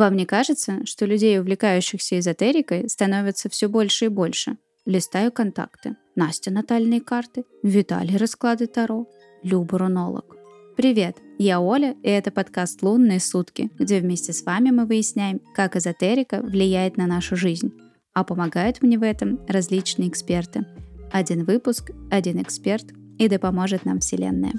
Вам не кажется, что людей, увлекающихся эзотерикой, становится все больше и больше? Листаю контакты. Настя натальные карты, Виталий расклады Таро, Люба рунолог. Привет, я Оля, и это подкаст «Лунные сутки», где вместе с вами мы выясняем, как эзотерика влияет на нашу жизнь. А помогают мне в этом различные эксперты. Один выпуск, один эксперт, и да поможет нам Вселенная.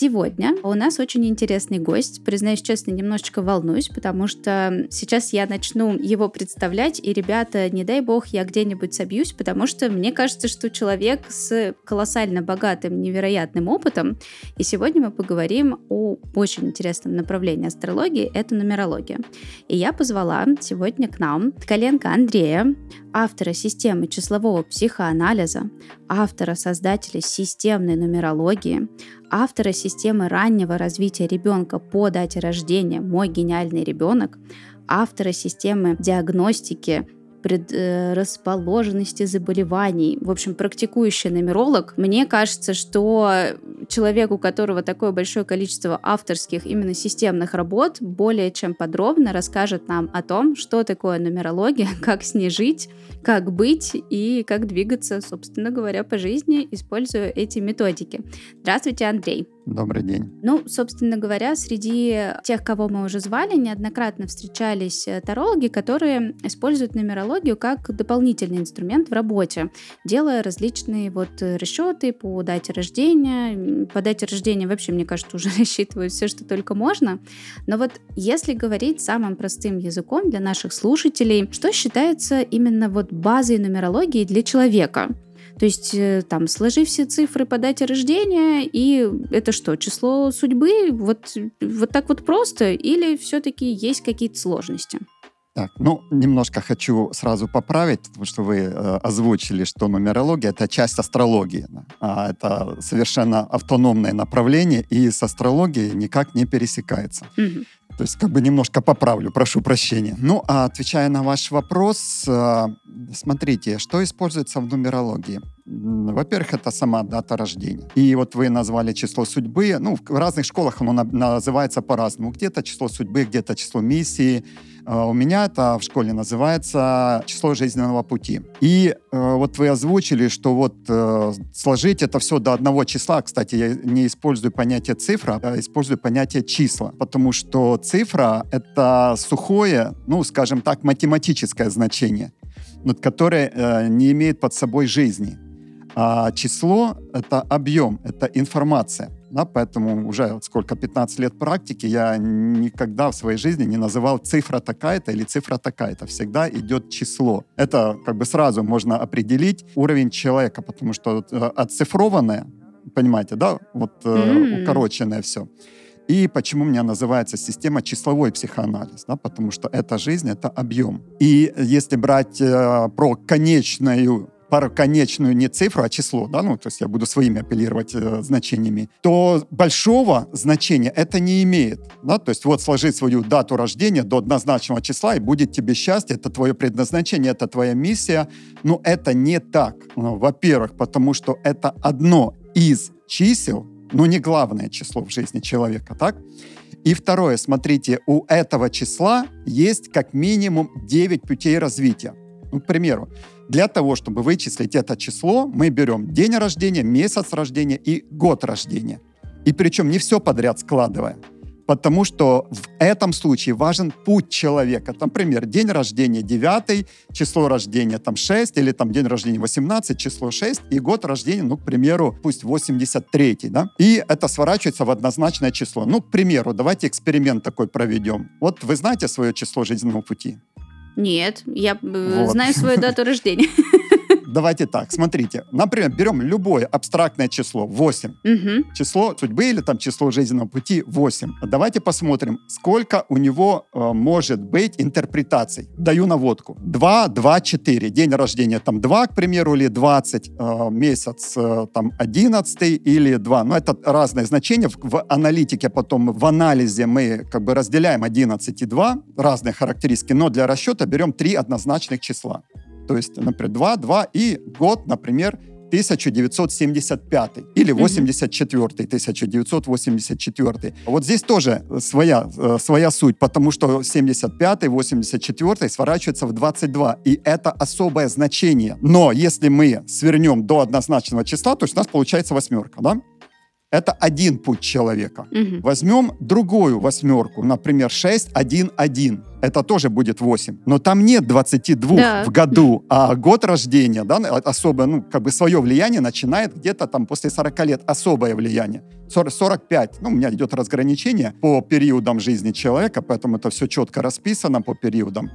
Сегодня у нас очень интересный гость. Признаюсь честно, немножечко волнуюсь, потому что сейчас я начну его представлять, и, ребята, не дай бог, я где-нибудь собьюсь, потому что мне кажется, что человек с колоссально богатым, невероятным опытом. И сегодня мы поговорим о очень интересном направлении астрологии — это нумерология. И я позвала сегодня к нам Коленко Андрея, автора системы числового психоанализа, автора создателя системной нумерологии, автора системы раннего развития ребенка по дате рождения «Мой гениальный ребенок», автора системы диагностики предрасположенности заболеваний. В общем, практикующий нумеролог. Мне кажется, что человек, у которого такое большое количество авторских именно системных работ, более чем подробно расскажет нам о том, что такое нумерология, как с ней жить, как быть и как двигаться, собственно говоря, по жизни, используя эти методики. Здравствуйте, Андрей. Добрый день. Ну, собственно говоря, среди тех, кого мы уже звали, неоднократно встречались э, тарологи, которые используют нумерологию как дополнительный инструмент в работе, делая различные вот э, расчеты по дате рождения. По дате рождения вообще, мне кажется, уже рассчитывают все, что только можно. Но вот если говорить самым простым языком для наших слушателей, что считается именно вот базой нумерологии для человека? То есть э, там сложи все цифры по дате рождения, и это что, число судьбы? Вот, вот так вот просто? Или все-таки есть какие-то сложности? Так, ну, немножко хочу сразу поправить, потому что вы э, озвучили, что нумерология — это часть астрологии. Да? А это совершенно автономное направление, и с астрологией никак не пересекается. Угу. То есть как бы немножко поправлю, прошу прощения. Ну, а отвечая на ваш вопрос, э, смотрите, что используется в нумерологии? Во-первых, это сама дата рождения. И вот вы назвали число судьбы. Ну, в разных школах оно называется по-разному. Где-то число судьбы, где-то число миссии. А у меня это в школе называется число жизненного пути. И э, вот вы озвучили, что вот э, сложить это все до одного числа. Кстати, я не использую понятие цифра, а использую понятие числа, потому что цифра — это сухое, ну, скажем так, математическое значение, которое э, не имеет под собой жизни. А число — это объем, это информация. Да, поэтому уже сколько, 15 лет практики, я никогда в своей жизни не называл цифра такая-то или цифра такая-то. Всегда идет число. Это как бы сразу можно определить уровень человека, потому что э, оцифрованное, понимаете, да, вот mm-hmm. укороченное все. И почему у меня называется система числовой психоанализ, да, потому что это жизнь, это объем. И если брать э, про конечную конечную не цифру, а число, да, ну, то есть я буду своими апеллировать э, значениями, то большого значения это не имеет, да, то есть вот сложить свою дату рождения до однозначного числа, и будет тебе счастье, это твое предназначение, это твоя миссия, но это не так. Ну, во-первых, потому что это одно из чисел, но не главное число в жизни человека, так? И второе, смотрите, у этого числа есть как минимум 9 путей развития. Ну, к примеру, для того, чтобы вычислить это число, мы берем день рождения, месяц рождения и год рождения. И причем не все подряд складывая. Потому что в этом случае важен путь человека. Например, день рождения 9, число рождения там 6, или там день рождения 18, число 6, и год рождения, ну, к примеру, пусть 83, да? И это сворачивается в однозначное число. Ну, к примеру, давайте эксперимент такой проведем. Вот вы знаете свое число жизненного пути? Нет, я э, вот. знаю свою дату рождения. Давайте так, смотрите. Например, берем любое абстрактное число 8. Угу. Число судьбы или там число жизненного пути 8. Давайте посмотрим, сколько у него э, может быть интерпретаций. Даю наводку. 2, 2, 4. День рождения там 2, к примеру, или 20. Э, месяц э, там 11 или 2. Но это разные значения. В, в аналитике потом, в анализе мы как бы разделяем 11 и 2. Разные характеристики. Но для расчета берем три однозначных числа. То есть, например, 2, 2 и год, например, 1975 или 84 1984. Вот здесь тоже своя, э, своя суть, потому что 75 84 сворачивается в 22, и это особое значение. Но если мы свернем до однозначного числа, то есть у нас получается восьмерка, да? Это один путь человека. Угу. Возьмем другую восьмерку, например, 6, 1, 1. Это тоже будет 8. Но там нет 22 да. в году, а год рождения, да, особое, ну, как бы свое влияние начинает где-то там после 40 лет, особое влияние. 40, 45, ну, у меня идет разграничение по периодам жизни человека, поэтому это все четко расписано по периодам.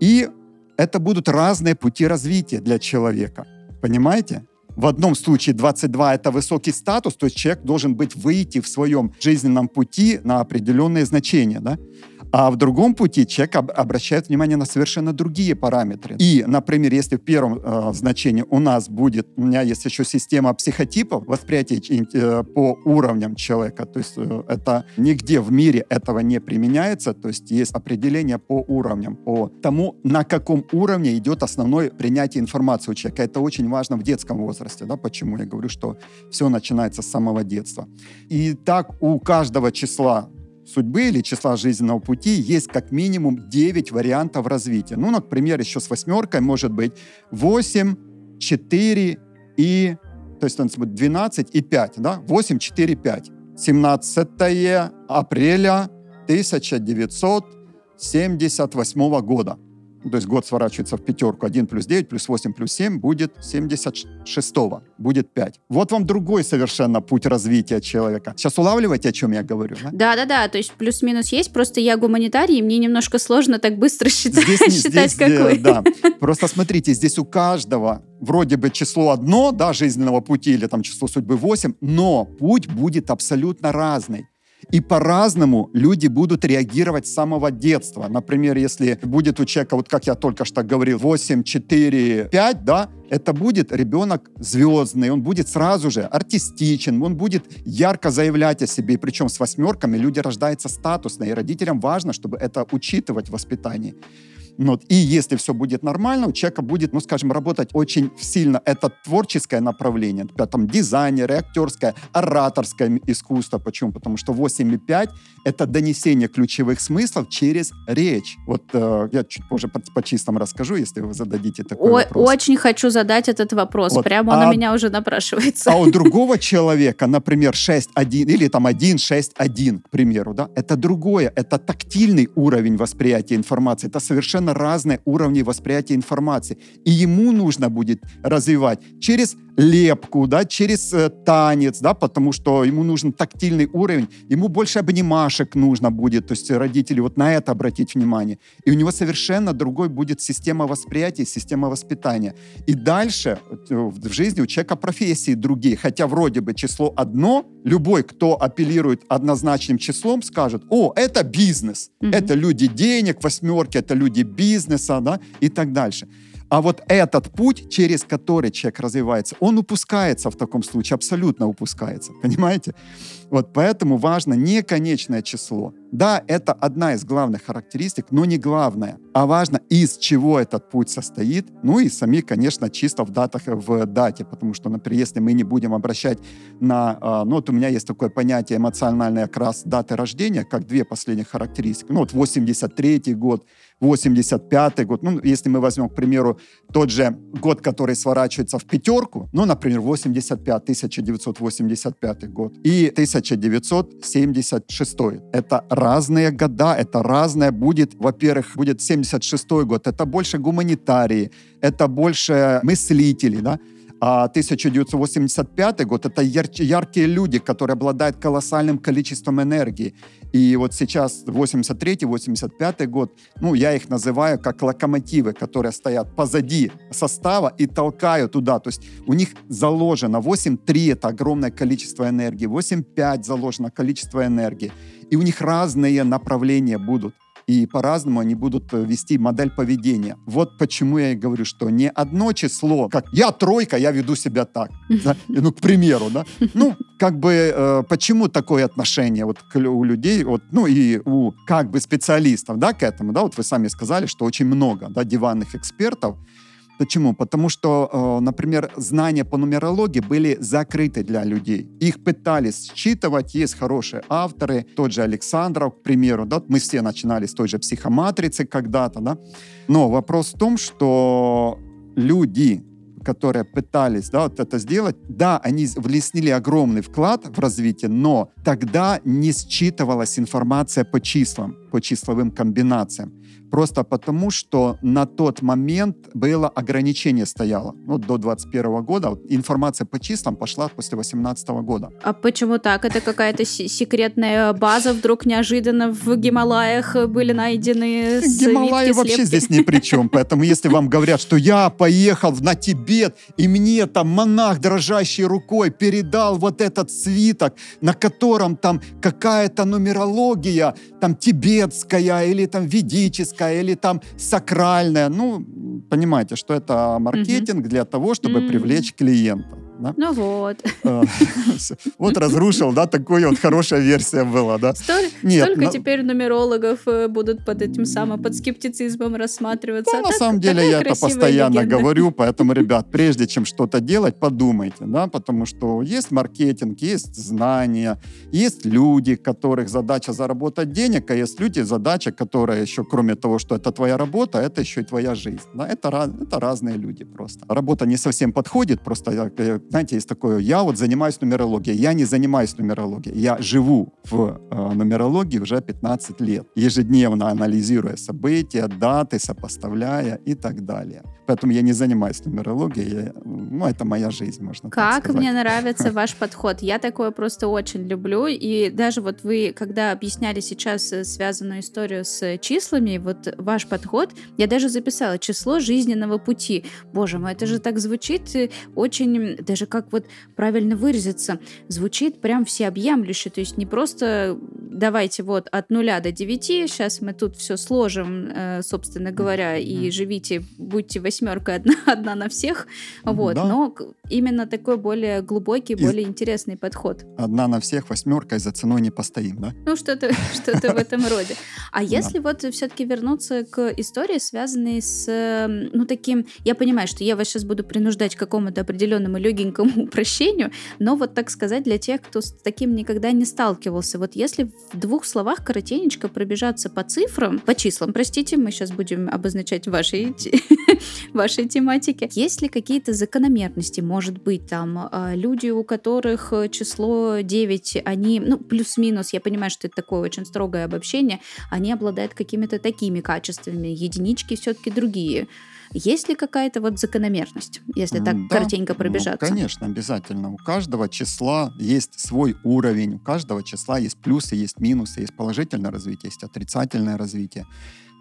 И это будут разные пути развития для человека. Понимаете? В одном случае 22 — это высокий статус, то есть человек должен быть выйти в своем жизненном пути на определенные значения. Да? А в другом пути человек об, обращает внимание на совершенно другие параметры. И, например, если в первом э, значении у нас будет, у меня есть еще система психотипов, восприятия э, по уровням человека, то есть э, это нигде в мире этого не применяется, то есть есть определение по уровням, по тому, на каком уровне идет основное принятие информации у человека. Это очень важно в детском возрасте, да, почему я говорю, что все начинается с самого детства. И так у каждого числа судьбы или числа жизненного пути есть как минимум 9 вариантов развития. Ну, например, еще с восьмеркой может быть 8, 4 и... То есть, 12 и 5, да? 8, 4, 5. 17 апреля 1978 года то есть год сворачивается в пятерку, 1 плюс 9 плюс 8 плюс 7 будет 76 будет 5. Вот вам другой совершенно путь развития человека. Сейчас улавливаете, о чем я говорю? Да-да-да, то есть плюс-минус есть, просто я гуманитарий, и мне немножко сложно так быстро считать, здесь, считать здесь, какой. Да, просто смотрите, здесь у каждого вроде бы число одно, да, жизненного пути, или там число судьбы 8, но путь будет абсолютно разный. И по-разному люди будут реагировать с самого детства. Например, если будет у человека, вот как я только что говорил, 8, 4, 5, да, это будет ребенок звездный, он будет сразу же артистичен, он будет ярко заявлять о себе, причем с восьмерками люди рождаются статусно, и родителям важно, чтобы это учитывать в воспитании. Вот. И если все будет нормально, у человека будет, ну, скажем, работать очень сильно это творческое направление, там дизайнеры, актерское, ораторское искусство. Почему? Потому что 8,5 — это донесение ключевых смыслов через речь. Вот э, я чуть позже по, по чистому расскажу, если вы зададите такой О, вопрос. Очень хочу задать этот вопрос. Вот. Прямо он а, у меня уже напрашивается. А у другого человека, например, 6,1 или там 1, 6, 1, к примеру, да, это другое. Это тактильный уровень восприятия информации. Это совершенно разные уровни восприятия информации. И ему нужно будет развивать через лепку, да, через э, танец, да, потому что ему нужен тактильный уровень, ему больше обнимашек нужно будет, то есть родители вот на это обратить внимание. И у него совершенно другой будет система восприятия, система воспитания. И дальше э, в жизни у человека профессии другие, хотя вроде бы число одно, любой, кто апеллирует однозначным числом, скажет, о, это бизнес, mm-hmm. это люди денег, восьмерки, это люди бизнеса, да, и так дальше. А вот этот путь, через который человек развивается, он упускается в таком случае, абсолютно упускается. Понимаете? Вот поэтому важно не конечное число. Да, это одна из главных характеристик, но не главная. А важно, из чего этот путь состоит. Ну и сами, конечно, чисто в датах, в дате. Потому что, например, если мы не будем обращать на... А, ну вот у меня есть такое понятие эмоциональный окрас даты рождения, как две последних характеристики. Ну вот 83 год, 85 год. Ну, если мы возьмем, к примеру, тот же год, который сворачивается в пятерку, ну, например, 85, 1985 год и 1976. Это разные года, это разное будет. Во-первых, будет 76 год, это больше гуманитарии, это больше мыслителей, да, а 1985 год — это яр- яркие люди, которые обладают колоссальным количеством энергии. И вот сейчас 83-85 год, ну, я их называю как локомотивы, которые стоят позади состава и толкают туда. То есть у них заложено 8-3 — это огромное количество энергии, 8-5 заложено количество энергии. И у них разные направления будут и по-разному они будут э, вести модель поведения. Вот почему я и говорю, что не одно число, как я тройка, я веду себя так. Да? Ну, к примеру, да. Ну, как бы, э, почему такое отношение вот у людей, вот, ну, и у как бы специалистов, да, к этому, да, вот вы сами сказали, что очень много, да, диванных экспертов, Почему? Потому что, э, например, знания по нумерологии были закрыты для людей. Их пытались считывать, есть хорошие авторы, тот же Александров, к примеру, да, мы все начинали с той же психоматрицы когда-то, да. Но вопрос в том, что люди, которые пытались да, вот это сделать, да, они внесли огромный вклад в развитие, но тогда не считывалась информация по числам, по числовым комбинациям. Просто потому, что на тот момент было ограничение стояло. Ну, до 21 года. Информация по числам пошла после 18 года. А почему так? Это какая-то секретная база вдруг неожиданно в Гималаях были найдены Гималаи вообще здесь ни при чем. Поэтому если вам говорят, что я поехал на Тибет, и мне там монах, дрожащей рукой, передал вот этот свиток, на котором там какая-то нумерология, там тибетская или там ведическая, ведическая или там сакральная. Ну, понимаете, что это маркетинг для того, чтобы привлечь клиента. Да? Ну вот. А, вот разрушил, да, такой вот хорошая версия была, да. Столько теперь нумерологов э, будут под этим самым, под скептицизмом рассматриваться. Ну, на самом деле я это постоянно говорю, поэтому, ребят, прежде чем что-то делать, подумайте, да, потому что есть маркетинг, есть знания, есть люди, которых задача заработать денег, а есть люди, задача, которая еще, кроме того, что это твоя работа, это еще и твоя жизнь. Да? Это, это разные люди просто. Работа не совсем подходит, просто знаете, есть такое, я вот занимаюсь нумерологией. Я не занимаюсь нумерологией. Я живу в э, нумерологии уже 15 лет, ежедневно анализируя события, даты, сопоставляя и так далее. Поэтому я не занимаюсь нумерологией. Я, ну, это моя жизнь, можно как так сказать. мне нравится ваш подход. Я такое просто очень люблю. И даже вот вы, когда объясняли сейчас э, связанную историю с числами, вот ваш подход, я даже записала число жизненного пути. Боже мой, это же так звучит э, очень, даже как вот правильно выразиться, звучит прям всеобъемлюще. То есть не просто давайте вот от нуля до девяти, сейчас мы тут все сложим, э, собственно говоря, и живите, будьте восьмерка одна, одна на всех, вот, да. но именно такой более глубокий, и более интересный подход. Одна на всех, восьмерка, и за ценой не постоим, да? Ну, что-то что в этом роде. А если вот все-таки вернуться к истории, связанной с, ну, таким, я понимаю, что я вас сейчас буду принуждать к какому-то определенному легенькому упрощению, но вот так сказать для тех, кто с таким никогда не сталкивался, вот если в двух словах коротенечко пробежаться по цифрам, по числам, простите, мы сейчас будем обозначать ваши вашей тематике. Есть ли какие-то закономерности? Может быть, там а, люди, у которых э, число 9, они, ну, плюс-минус, я понимаю, что это такое очень строгое обобщение, они обладают какими-то такими качествами, единички все-таки другие. Есть ли какая-то вот закономерность, если так да, коротенько ну, пробежаться? Ну, конечно, обязательно. У каждого числа есть свой уровень, у каждого числа есть плюсы, есть минусы, есть положительное развитие, есть отрицательное развитие.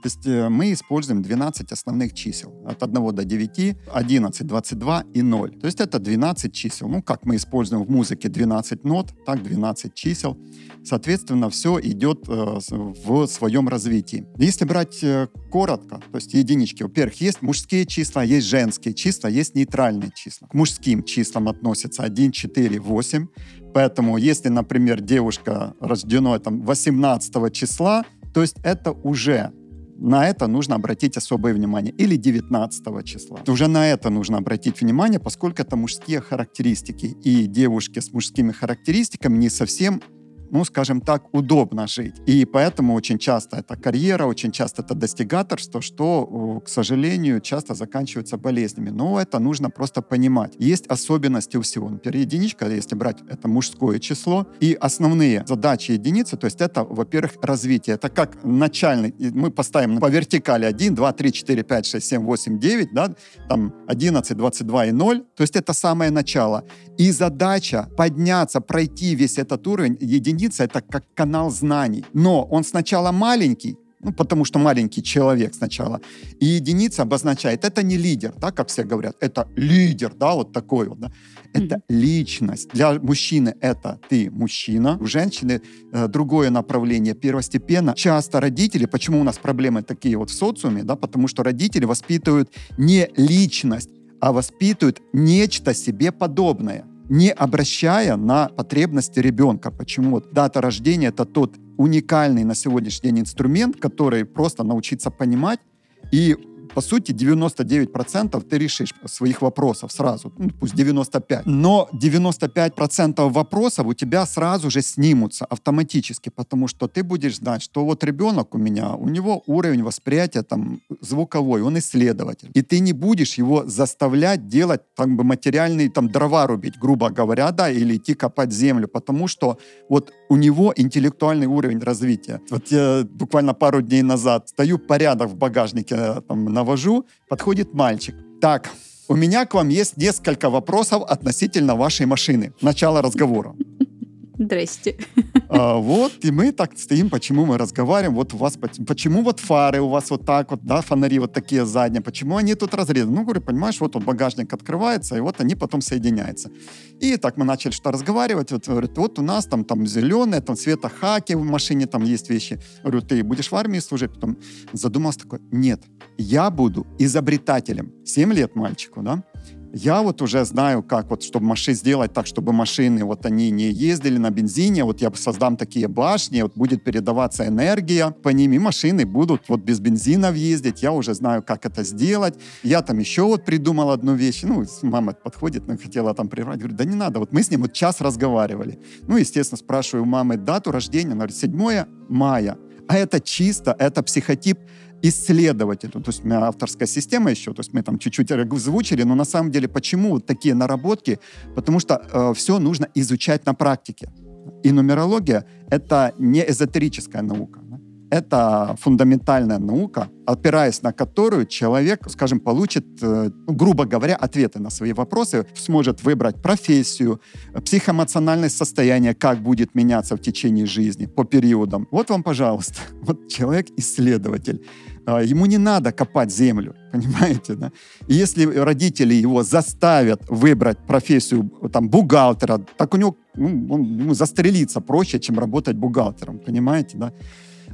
То есть э, мы используем 12 основных чисел. От 1 до 9, 11, 22 и 0. То есть это 12 чисел. Ну, как мы используем в музыке 12 нот, так 12 чисел. Соответственно, все идет э, в своем развитии. Если брать э, коротко, то есть единички, во-первых, есть мужские числа, есть женские числа, есть нейтральные числа. К мужским числам относятся 1, 4, 8. Поэтому, если, например, девушка рождена там, 18 числа, то есть это уже на это нужно обратить особое внимание. Или 19 числа. Уже на это нужно обратить внимание, поскольку это мужские характеристики. И девушки с мужскими характеристиками не совсем ну, скажем так, удобно жить. И поэтому очень часто это карьера, очень часто это достигаторство, что, к сожалению, часто заканчивается болезнями. Но это нужно просто понимать. Есть особенности у всего. Например, единичка, если брать это мужское число, и основные задачи единицы, то есть это, во-первых, развитие. Это как начальный, мы поставим по вертикали 1, 2, 3, 4, 5, 6, 7, 8, 9, да, там 11, 22 и 0, то есть это самое начало. И задача подняться, пройти весь этот уровень единицы единица — это как канал знаний. Но он сначала маленький, ну, потому что маленький человек сначала. И единица обозначает, это не лидер, да, как все говорят, это лидер, да, вот такой вот, да. Это mm-hmm. личность. Для мужчины это ты мужчина, у женщины э, другое направление, первостепенно. Часто родители, почему у нас проблемы такие вот в социуме, да, потому что родители воспитывают не личность, а воспитывают нечто себе подобное не обращая на потребности ребенка. Почему? Вот дата рождения — это тот уникальный на сегодняшний день инструмент, который просто научиться понимать и по сути, 99% ты решишь своих вопросов сразу, ну, пусть 95. Но 95% вопросов у тебя сразу же снимутся автоматически, потому что ты будешь знать, что вот ребенок у меня, у него уровень восприятия там звуковой, он исследователь. И ты не будешь его заставлять делать там бы материальные там дрова рубить, грубо говоря, да, или идти копать землю, потому что вот у него интеллектуальный уровень развития. Вот я буквально пару дней назад стою, порядок в багажнике там навожу, подходит мальчик. Так, у меня к вам есть несколько вопросов относительно вашей машины. Начало разговора. Здрасте. А, вот, и мы так стоим, почему мы разговариваем, вот у вас, почему вот фары у вас вот так вот, да, фонари вот такие задние, почему они тут разрезаны? Ну, говорю, понимаешь, вот, вот багажник открывается, и вот они потом соединяются. И так мы начали что разговаривать, вот, говорит, вот у нас там, там зеленые, там цвета хаки в машине, там есть вещи. Говорю, ты будешь в армии служить? Потом задумался такой, нет, я буду изобретателем. Семь лет мальчику, да? Я вот уже знаю, как вот, чтобы машины сделать так, чтобы машины вот они не ездили на бензине, вот я создам такие башни, вот будет передаваться энергия по ним, и машины будут вот без бензина ездить, я уже знаю, как это сделать. Я там еще вот придумал одну вещь, ну, мама подходит, ну, хотела там прервать, говорит, да не надо, вот мы с ним вот час разговаривали. Ну, естественно, спрашиваю у мамы дату рождения, она говорит, 7 мая. А это чисто, это психотип исследователю. То есть у меня авторская система еще, то есть мы там чуть-чуть озвучили, но на самом деле почему вот такие наработки? Потому что э, все нужно изучать на практике. И нумерология — это не эзотерическая наука. Это фундаментальная наука, опираясь на которую человек, скажем, получит, э, ну, грубо говоря, ответы на свои вопросы, сможет выбрать профессию, психоэмоциональное состояние, как будет меняться в течение жизни по периодам. Вот вам, пожалуйста, вот человек-исследователь. А, ему не надо копать землю, понимаете, да? И если родители его заставят выбрать профессию там бухгалтера, так у него ну, он, ему застрелиться проще, чем работать бухгалтером, понимаете, да?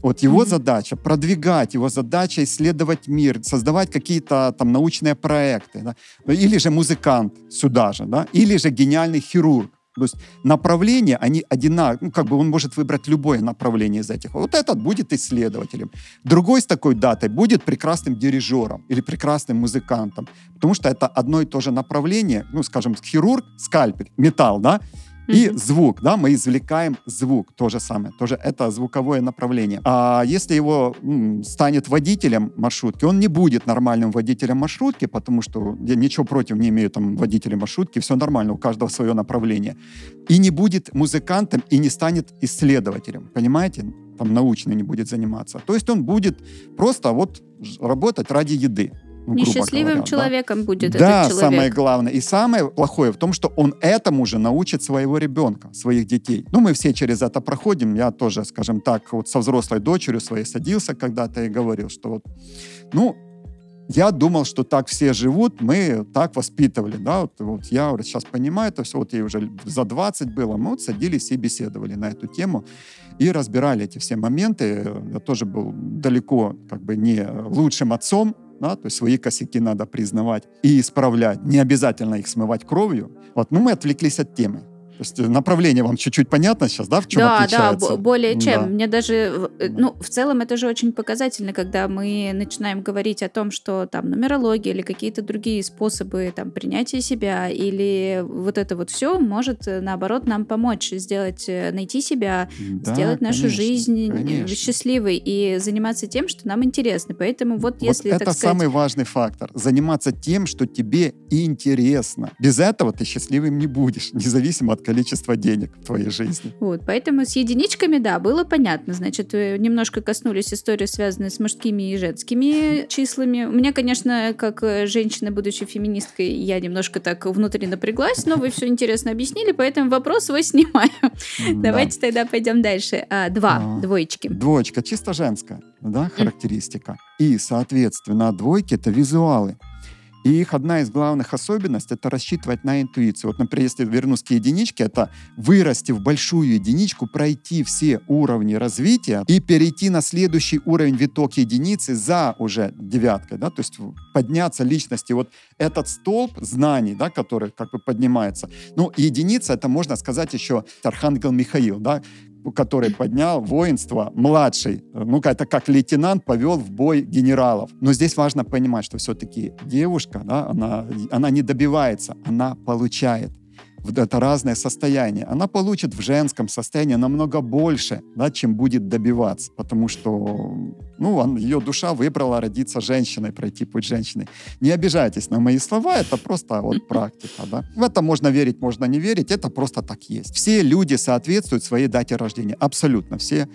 Вот его mm-hmm. задача продвигать, его задача исследовать мир, создавать какие-то там научные проекты, да? или же музыкант сюда же, да? или же гениальный хирург. То есть направления, они одинаковые, ну, как бы он может выбрать любое направление из этих. Вот этот будет исследователем. Другой с такой датой будет прекрасным дирижером или прекрасным музыкантом. Потому что это одно и то же направление, ну, скажем, хирург, скальпель, металл, да, и звук, да, мы извлекаем звук, то же самое, тоже это звуковое направление. А если его м, станет водителем маршрутки, он не будет нормальным водителем маршрутки, потому что я ничего против не имею там водителя маршрутки, все нормально, у каждого свое направление. И не будет музыкантом, и не станет исследователем, понимаете? Там научно не будет заниматься. То есть он будет просто вот работать ради еды. Несчастливым говоря, человеком да? будет да, этот человек. самое главное. И самое плохое в том, что он этому же научит своего ребенка, своих детей. Ну, мы все через это проходим. Я тоже, скажем так, вот со взрослой дочерью своей садился когда-то и говорил, что вот, ну, я думал, что так все живут, мы так воспитывали, да, вот, вот я вот сейчас понимаю это все, вот ей уже за 20 было, мы вот садились и беседовали на эту тему и разбирали эти все моменты. Я тоже был далеко как бы не лучшим отцом, да, то есть свои косяки надо признавать и исправлять. Не обязательно их смывать кровью. Вот, ну, мы отвлеклись от темы. То есть э, направление вам чуть-чуть понятно сейчас, да, в чем да, отличается? Да, более чем. Да. Мне даже, э, ну, в целом это же очень показательно, когда мы начинаем говорить о том, что там нумерология или какие-то другие способы там принятия себя или вот это вот все может, э, наоборот, нам помочь сделать, найти себя, да, сделать нашу конечно, жизнь конечно. счастливой и заниматься тем, что нам интересно. Поэтому вот, вот если, это сказать... самый важный фактор. Заниматься тем, что тебе интересно. Без этого ты счастливым не будешь, независимо от количество денег в твоей жизни. Вот, поэтому с единичками, да, было понятно. Значит, немножко коснулись истории, связанные с мужскими и женскими числами. У меня, конечно, как женщина, будучи феминисткой, я немножко так внутренне напряглась, но вы все интересно объяснили, поэтому вопрос свой снимаю. Давайте тогда пойдем дальше. А, два, а, двоечки. Двоечка, чисто женская, да, характеристика. И, соответственно, двойки — это визуалы. И их одна из главных особенностей — это рассчитывать на интуицию. Вот, например, если вернусь к единичке, это вырасти в большую единичку, пройти все уровни развития и перейти на следующий уровень виток единицы за уже девяткой, да, то есть подняться личности. Вот этот столб знаний, да, который как бы поднимается. Ну, единица — это, можно сказать, еще Архангел Михаил, да, который поднял воинство младший. Ну, это как лейтенант повел в бой генералов. Но здесь важно понимать, что все-таки девушка, да, она, она не добивается, она получает это разное состояние. Она получит в женском состоянии намного больше, да, чем будет добиваться, потому что ну, он, ее душа выбрала родиться женщиной, пройти путь женщины. Не обижайтесь на мои слова, это просто вот практика. Да? В это можно верить, можно не верить, это просто так есть. Все люди соответствуют своей дате рождения, абсолютно все.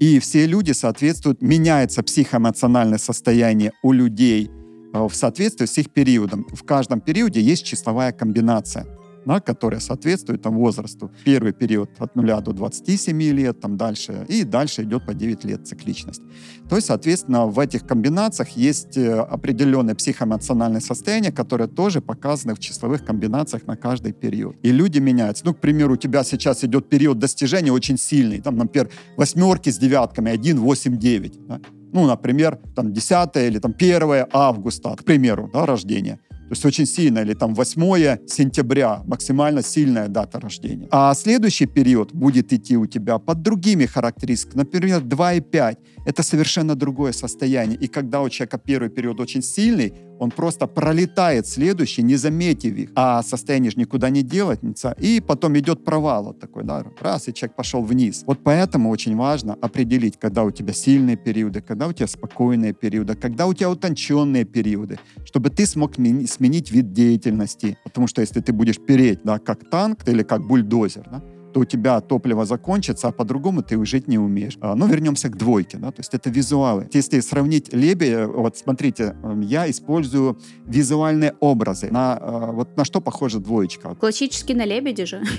И все люди соответствуют, меняется психоэмоциональное состояние у людей э, в соответствии с их периодом. В каждом периоде есть числовая комбинация да, которая соответствует там, возрасту. Первый период от 0 до 27 лет, там дальше, и дальше идет по 9 лет цикличность. То есть, соответственно, в этих комбинациях есть э, определенное психоэмоциональное состояние, которое тоже показано в числовых комбинациях на каждый период. И люди меняются. Ну, к примеру, у тебя сейчас идет период достижения очень сильный. Там, например, восьмерки с девятками, 1, 8, 9. Да? Ну, например, там 10 или там 1 августа, к примеру, да, рождения. То есть очень сильно, или там 8 сентября, максимально сильная дата рождения. А следующий период будет идти у тебя под другими характеристиками, например, 2,5. Это совершенно другое состояние. И когда у человека первый период очень сильный, он просто пролетает следующий, не заметив их, а состояние же никуда не делается, и потом идет провал вот такой, да, раз, и человек пошел вниз. Вот поэтому очень важно определить, когда у тебя сильные периоды, когда у тебя спокойные периоды, когда у тебя утонченные периоды, чтобы ты смог сменить вид деятельности. Потому что если ты будешь переть, да, как танк или как бульдозер, да, то у тебя топливо закончится, а по-другому ты жить не умеешь. А, ну, вернемся к двойке, да, то есть это визуалы. Если сравнить лебедя, вот смотрите, я использую визуальные образы. На, э, вот на что похожа двоечка? Классически на лебедя же.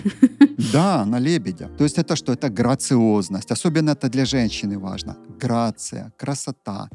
Да, на лебедя. То есть это что? Это грациозность. Особенно это для женщины важно. Грация, красота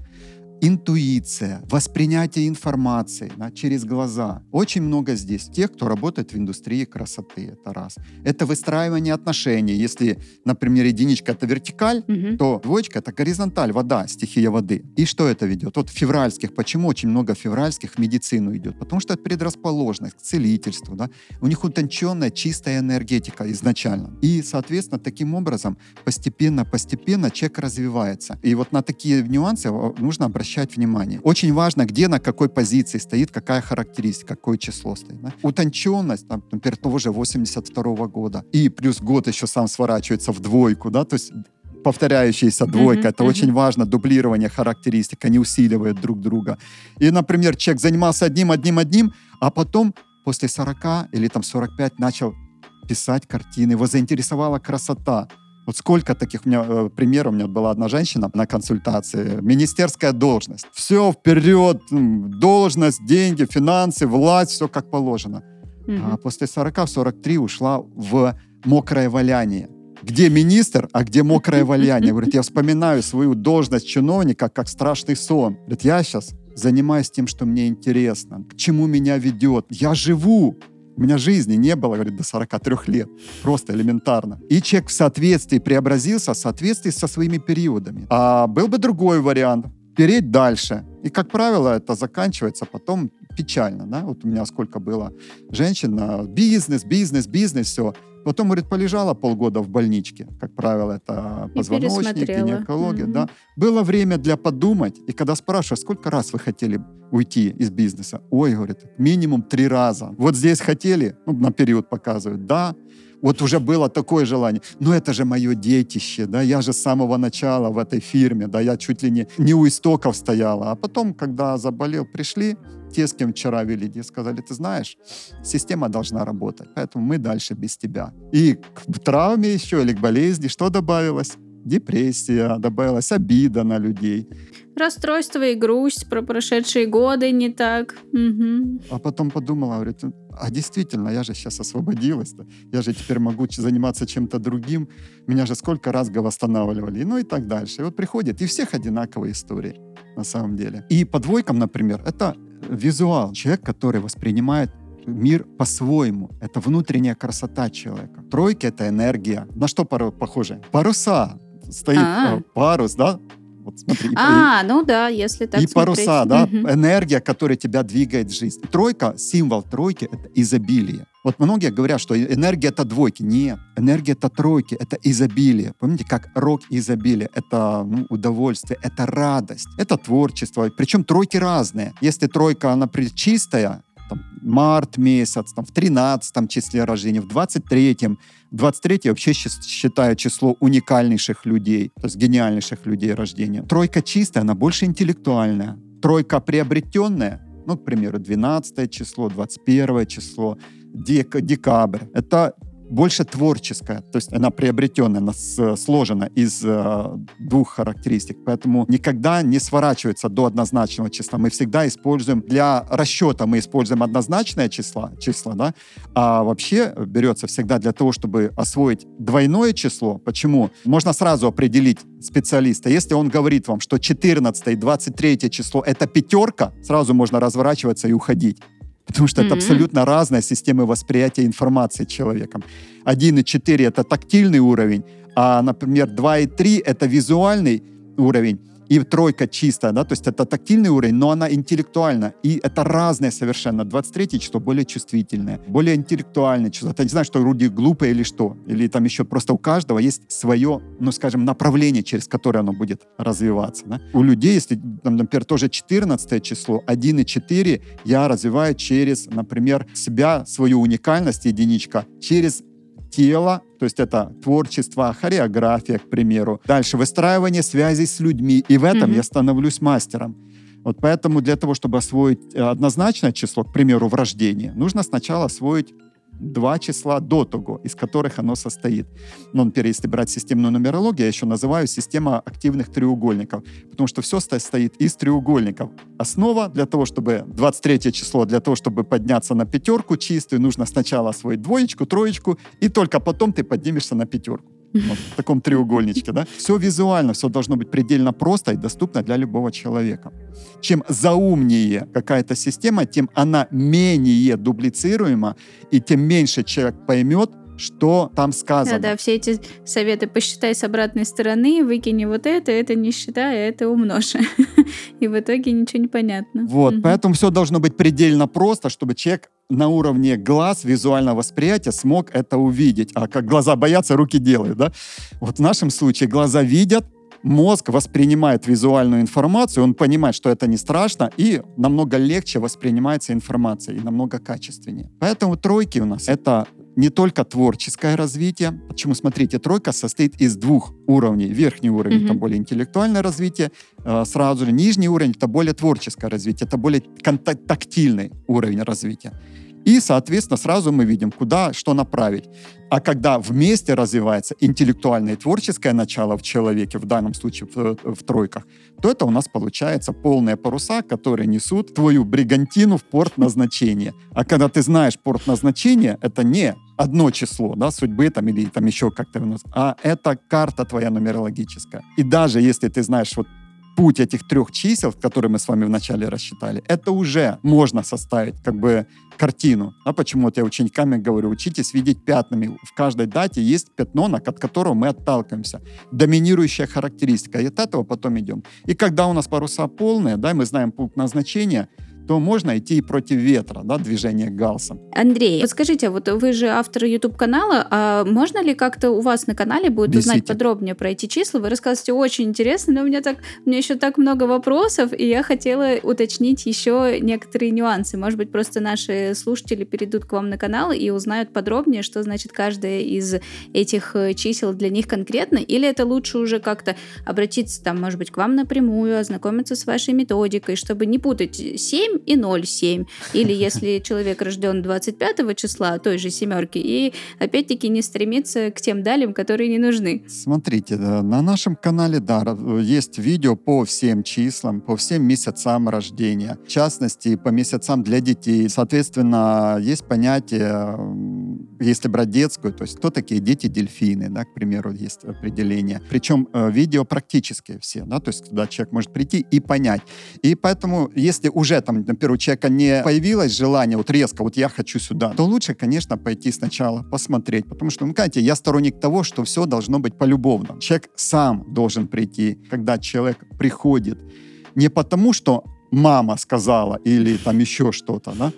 интуиция, воспринятие информации да, через глаза. Очень много здесь тех, кто работает в индустрии красоты. Это раз. Это выстраивание отношений. Если, например, единичка это вертикаль, угу. то двоечка это горизонталь, вода, стихия воды. И что это ведет? Вот февральских, почему очень много февральских в медицину идет? Потому что это предрасположенность к целительству. Да? У них утонченная, чистая энергетика изначально. И, соответственно, таким образом постепенно-постепенно человек развивается. И вот на такие нюансы нужно обращать обращать внимание. Очень важно, где, на какой позиции стоит, какая характеристика, какое число стоит. Да? Утонченность, там, например, того же 82 -го года. И плюс год еще сам сворачивается в двойку, да, то есть повторяющаяся двойка. Mm-hmm, это mm-hmm. очень важно, дублирование характеристик, они усиливают друг друга. И, например, человек занимался одним, одним, одним, а потом после 40 или там 45 начал писать картины, его заинтересовала красота. Вот сколько таких у меня э, примеров. У меня была одна женщина на консультации. Министерская должность. Все вперед. Должность, деньги, финансы, власть, все как положено. Угу. А после 40-43 ушла в мокрое валяние. Где министр, а где мокрое валяние? Говорит, я вспоминаю свою должность чиновника как страшный сон. Говорит, я сейчас занимаюсь тем, что мне интересно, к чему меня ведет. Я живу. У меня жизни не было, говорит, до 43 лет. Просто элементарно. И человек в соответствии преобразился в соответствии со своими периодами. А был бы другой вариант. Переть дальше. И, как правило, это заканчивается потом печально. Да? Вот у меня сколько было женщин, бизнес, бизнес, бизнес, все. Потом, говорит, полежала полгода в больничке. Как правило, это позвоночник, гинекология. Mm-hmm. Да. Было время для подумать. И когда спрашиваешь, сколько раз вы хотели уйти из бизнеса? Ой, говорит, минимум три раза. Вот здесь хотели, ну, на период показывают, да. Вот уже было такое желание. Но это же мое детище, да, я же с самого начала в этой фирме, да, я чуть ли не, не у истоков стояла. А потом, когда заболел, пришли, те, с кем вчера вели, те сказали, ты знаешь, система должна работать, поэтому мы дальше без тебя. И к травме еще или к болезни что добавилось? Депрессия, добавилась обида на людей. Расстройство и грусть про прошедшие годы не так. Угу. А потом подумала, говорит, а действительно, я же сейчас освободилась, -то. я же теперь могу заниматься чем-то другим, меня же сколько раз восстанавливали, ну и так дальше. И вот приходит, и всех одинаковые истории на самом деле. И по двойкам, например, это визуал. Человек, который воспринимает мир по-своему. Это внутренняя красота человека. Тройки — это энергия. На что пару похоже? Паруса. Стоит А-а-а. Э, парус, да? Вот смотри. А, и, ну да, если так И смотреть. паруса, да, угу. энергия, которая тебя двигает в жизнь. Тройка, символ тройки — это изобилие. Вот многие говорят, что энергия это двойки. Нет, энергия это тройки, это изобилие. Помните, как рок изобилие? Это ну, удовольствие, это радость, это творчество. Причем тройки разные. Если тройка, она чистая, там, март месяц, там, в 13 числе рождения, в 23-м. 23 вообще считаю число уникальнейших людей, то есть гениальнейших людей рождения. Тройка чистая, она больше интеллектуальная. Тройка приобретенная, ну, к примеру, 12 число, 21 число, дек декабрь. Это больше творческая, то есть она приобретенная, она сложена из э, двух характеристик, поэтому никогда не сворачивается до однозначного числа. Мы всегда используем для расчета мы используем однозначное число, число, да, а вообще берется всегда для того, чтобы освоить двойное число. Почему? Можно сразу определить специалиста. Если он говорит вам, что 14 и 23 число это пятерка, сразу можно разворачиваться и уходить. Потому что mm-hmm. это абсолютно разная система восприятия информации человеком. 1,4 это тактильный уровень, а, например, 2,3 это визуальный уровень и тройка чистая, да, то есть это тактильный уровень, но она интеллектуальна, и это разное совершенно. 23 число более чувствительное, более интеллектуальное число. Это не знаю, что Руди глупое или что, или там еще просто у каждого есть свое, ну, скажем, направление, через которое оно будет развиваться. Да? У людей, если, например, тоже 14 число, 1 и 4 я развиваю через, например, себя, свою уникальность, единичка, через тело, то есть это творчество, хореография, к примеру. Дальше выстраивание связей с людьми, и в этом mm-hmm. я становлюсь мастером. Вот поэтому для того, чтобы освоить э, однозначное число, к примеру, в рождении, нужно сначала освоить два числа до того, из которых оно состоит. Но, например, если брать системную нумерологию, я еще называю система активных треугольников, потому что все состоит из треугольников. Основа для того, чтобы 23 число, для того, чтобы подняться на пятерку чистую, нужно сначала освоить двоечку, троечку, и только потом ты поднимешься на пятерку вот, в таком треугольничке, да? Все визуально, все должно быть предельно просто и доступно для любого человека. Чем заумнее какая-то система, тем она менее дублицируема, и тем меньше человек поймет, что там сказано. Да, да, все эти советы посчитай с обратной стороны, выкини вот это, это не считай, а это умножь. И в итоге ничего не понятно. Вот, поэтому все должно быть предельно просто, чтобы человек на уровне глаз, визуального восприятия смог это увидеть. А как глаза боятся, руки делают, да? Вот в нашем случае глаза видят, мозг воспринимает визуальную информацию, он понимает, что это не страшно, и намного легче воспринимается информация, и намного качественнее. Поэтому тройки у нас — это не только творческое развитие. Почему? Смотрите, тройка состоит из двух уровней. Верхний уровень mm-hmm. это более интеллектуальное развитие, э, сразу же нижний уровень это более творческое развитие, это более тактильный уровень развития. И, соответственно, сразу мы видим, куда что направить. А когда вместе развивается интеллектуальное и творческое начало в человеке, в данном случае в, в тройках, то это у нас получается полные паруса, которые несут твою бригантину в порт назначения. А когда ты знаешь порт назначения, это не одно число да, судьбы там, или там еще как-то, а это карта твоя нумерологическая. И даже если ты знаешь вот путь этих трех чисел, которые мы с вами вначале рассчитали, это уже можно составить как бы картину. А почему вот я учениками говорю, учитесь видеть пятнами. В каждой дате есть пятно, от которого мы отталкиваемся. Доминирующая характеристика. И от этого потом идем. И когда у нас паруса полные, да, мы знаем пункт назначения, то можно идти и против ветра, да, движение галсом. Андрей, подскажите, вот вы же автор YouTube-канала, а можно ли как-то у вас на канале будет Висите. узнать подробнее про эти числа? Вы рассказываете очень интересно, но у меня, так, у меня еще так много вопросов, и я хотела уточнить еще некоторые нюансы. Может быть, просто наши слушатели перейдут к вам на канал и узнают подробнее, что значит каждая из этих э, чисел для них конкретно, или это лучше уже как-то обратиться, там, может быть, к вам напрямую, ознакомиться с вашей методикой, чтобы не путать 7 7 и 0,7. Или если человек рожден 25 числа, той же семерки, и опять-таки не стремиться к тем далям, которые не нужны. Смотрите, на нашем канале, да, есть видео по всем числам, по всем месяцам рождения. В частности, по месяцам для детей. Соответственно, есть понятие, если брать детскую, то есть кто такие дети-дельфины, да, к примеру, есть определение. Причем э, видео практически все, да, то есть когда человек может прийти и понять. И поэтому, если уже там например, у человека не появилось желание вот резко, вот я хочу сюда, то лучше, конечно, пойти сначала посмотреть. Потому что, ну, знаете, я сторонник того, что все должно быть полюбовно. Человек сам должен прийти, когда человек приходит. Не потому, что мама сказала или там еще что-то, да,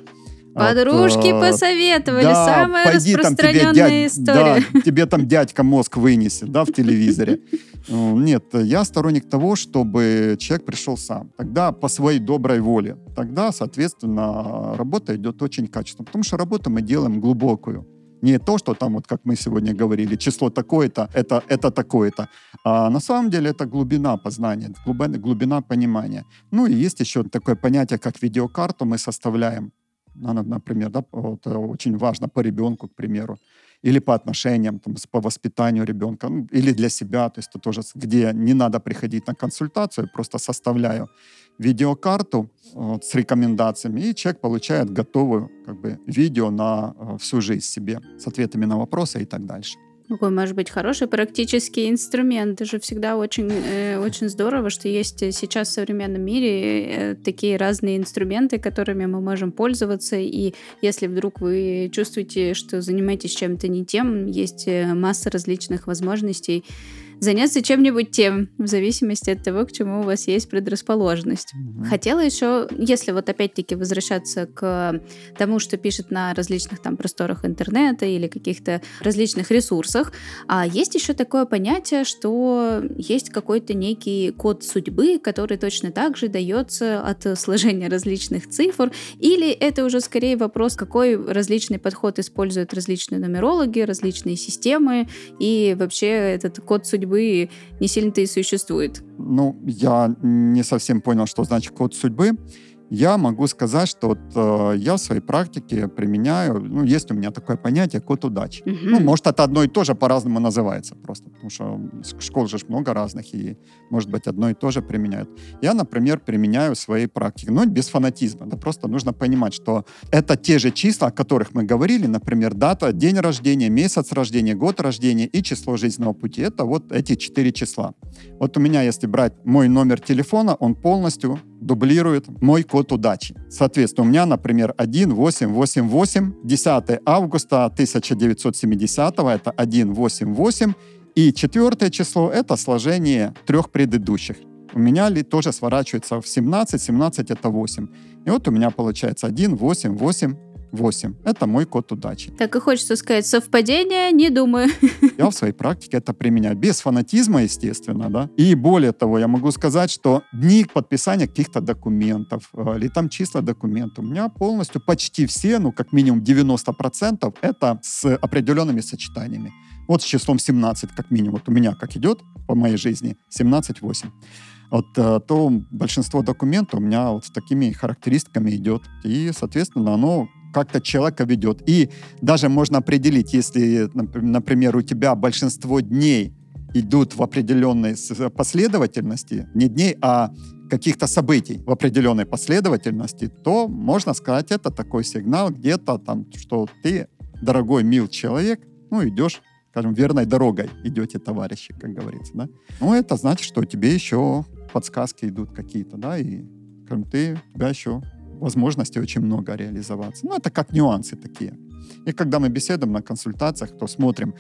Подружки вот, посоветовали, да, самая пойди, распространенная там, тебе история. Да, тебе там дядька мозг вынесет, да, в телевизоре. Нет, я сторонник того, чтобы человек пришел сам. Тогда по своей доброй воле. Тогда, соответственно, работа идет очень качественно. Потому что работу мы делаем глубокую. Не то, что там, вот как мы сегодня говорили, число такое-то, это, это такое-то. А на самом деле это глубина познания, глубина, глубина понимания. Ну и есть еще такое понятие, как видеокарту мы составляем. Например, да, вот, э, очень важно по ребенку, к примеру или по отношениям, там, по воспитанию ребенка, ну, или для себя, то есть это тоже, где не надо приходить на консультацию, просто составляю видеокарту вот, с рекомендациями, и человек получает готовую как бы, видео на э, всю жизнь себе с ответами на вопросы и так дальше. Какой может быть хороший практический инструмент. Это же всегда очень, э, очень здорово, что есть сейчас в современном мире э, такие разные инструменты, которыми мы можем пользоваться. И если вдруг вы чувствуете, что занимаетесь чем-то не тем, есть э, масса различных возможностей заняться чем-нибудь тем, в зависимости от того, к чему у вас есть предрасположенность. Mm-hmm. Хотела еще, если вот опять-таки возвращаться к тому, что пишет на различных там просторах интернета или каких-то различных ресурсах, а есть еще такое понятие, что есть какой-то некий код судьбы, который точно так же дается от сложения различных цифр, или это уже скорее вопрос, какой различный подход используют различные нумерологи, различные системы, и вообще этот код судьбы судьбы не сильно-то и существует. Ну, я не совсем понял, что значит код судьбы. Я могу сказать, что вот, э, я в своей практике применяю, ну, есть у меня такое понятие код удачи. Угу. Ну, может, это одно и то же по-разному называется просто, потому что школ же много разных, и, может быть, одно и то же применяют. Я, например, применяю в своей практике, но без фанатизма, да, просто нужно понимать, что это те же числа, о которых мы говорили, например, дата, день рождения, месяц рождения, год рождения и число жизненного пути. Это вот эти четыре числа. Вот у меня, если брать мой номер телефона, он полностью дублирует мой код удачи. Соответственно, у меня, например, 1888, 10 августа 1970, это 188, и четвертое число — это сложение трех предыдущих. У меня ли тоже сворачивается в 17, 17 это 8. И вот у меня получается 1, 8, 8, 8. Это мой код удачи. Так и хочется сказать, совпадение, не думаю. Я в своей практике это применяю. Без фанатизма, естественно, да. И более того, я могу сказать, что дни подписания каких-то документов э, или там числа документов у меня полностью почти все, ну, как минимум 90% это с определенными сочетаниями. Вот с числом 17, как минимум. Вот у меня как идет по моей жизни 17-8 вот, э, то большинство документов у меня вот с такими характеристиками идет. И, соответственно, оно как-то человека ведет. И даже можно определить, если, например, у тебя большинство дней идут в определенной последовательности, не дней, а каких-то событий в определенной последовательности, то можно сказать, это такой сигнал где-то там, что ты, дорогой, мил человек, ну, идешь, скажем, верной дорогой идете, товарищи, как говорится, да. Ну, это значит, что тебе еще подсказки идут какие-то, да, и скажем, ты, тебя еще возможностей очень много реализоваться. Ну, это как нюансы такие. И когда мы беседуем на консультациях, то смотрим,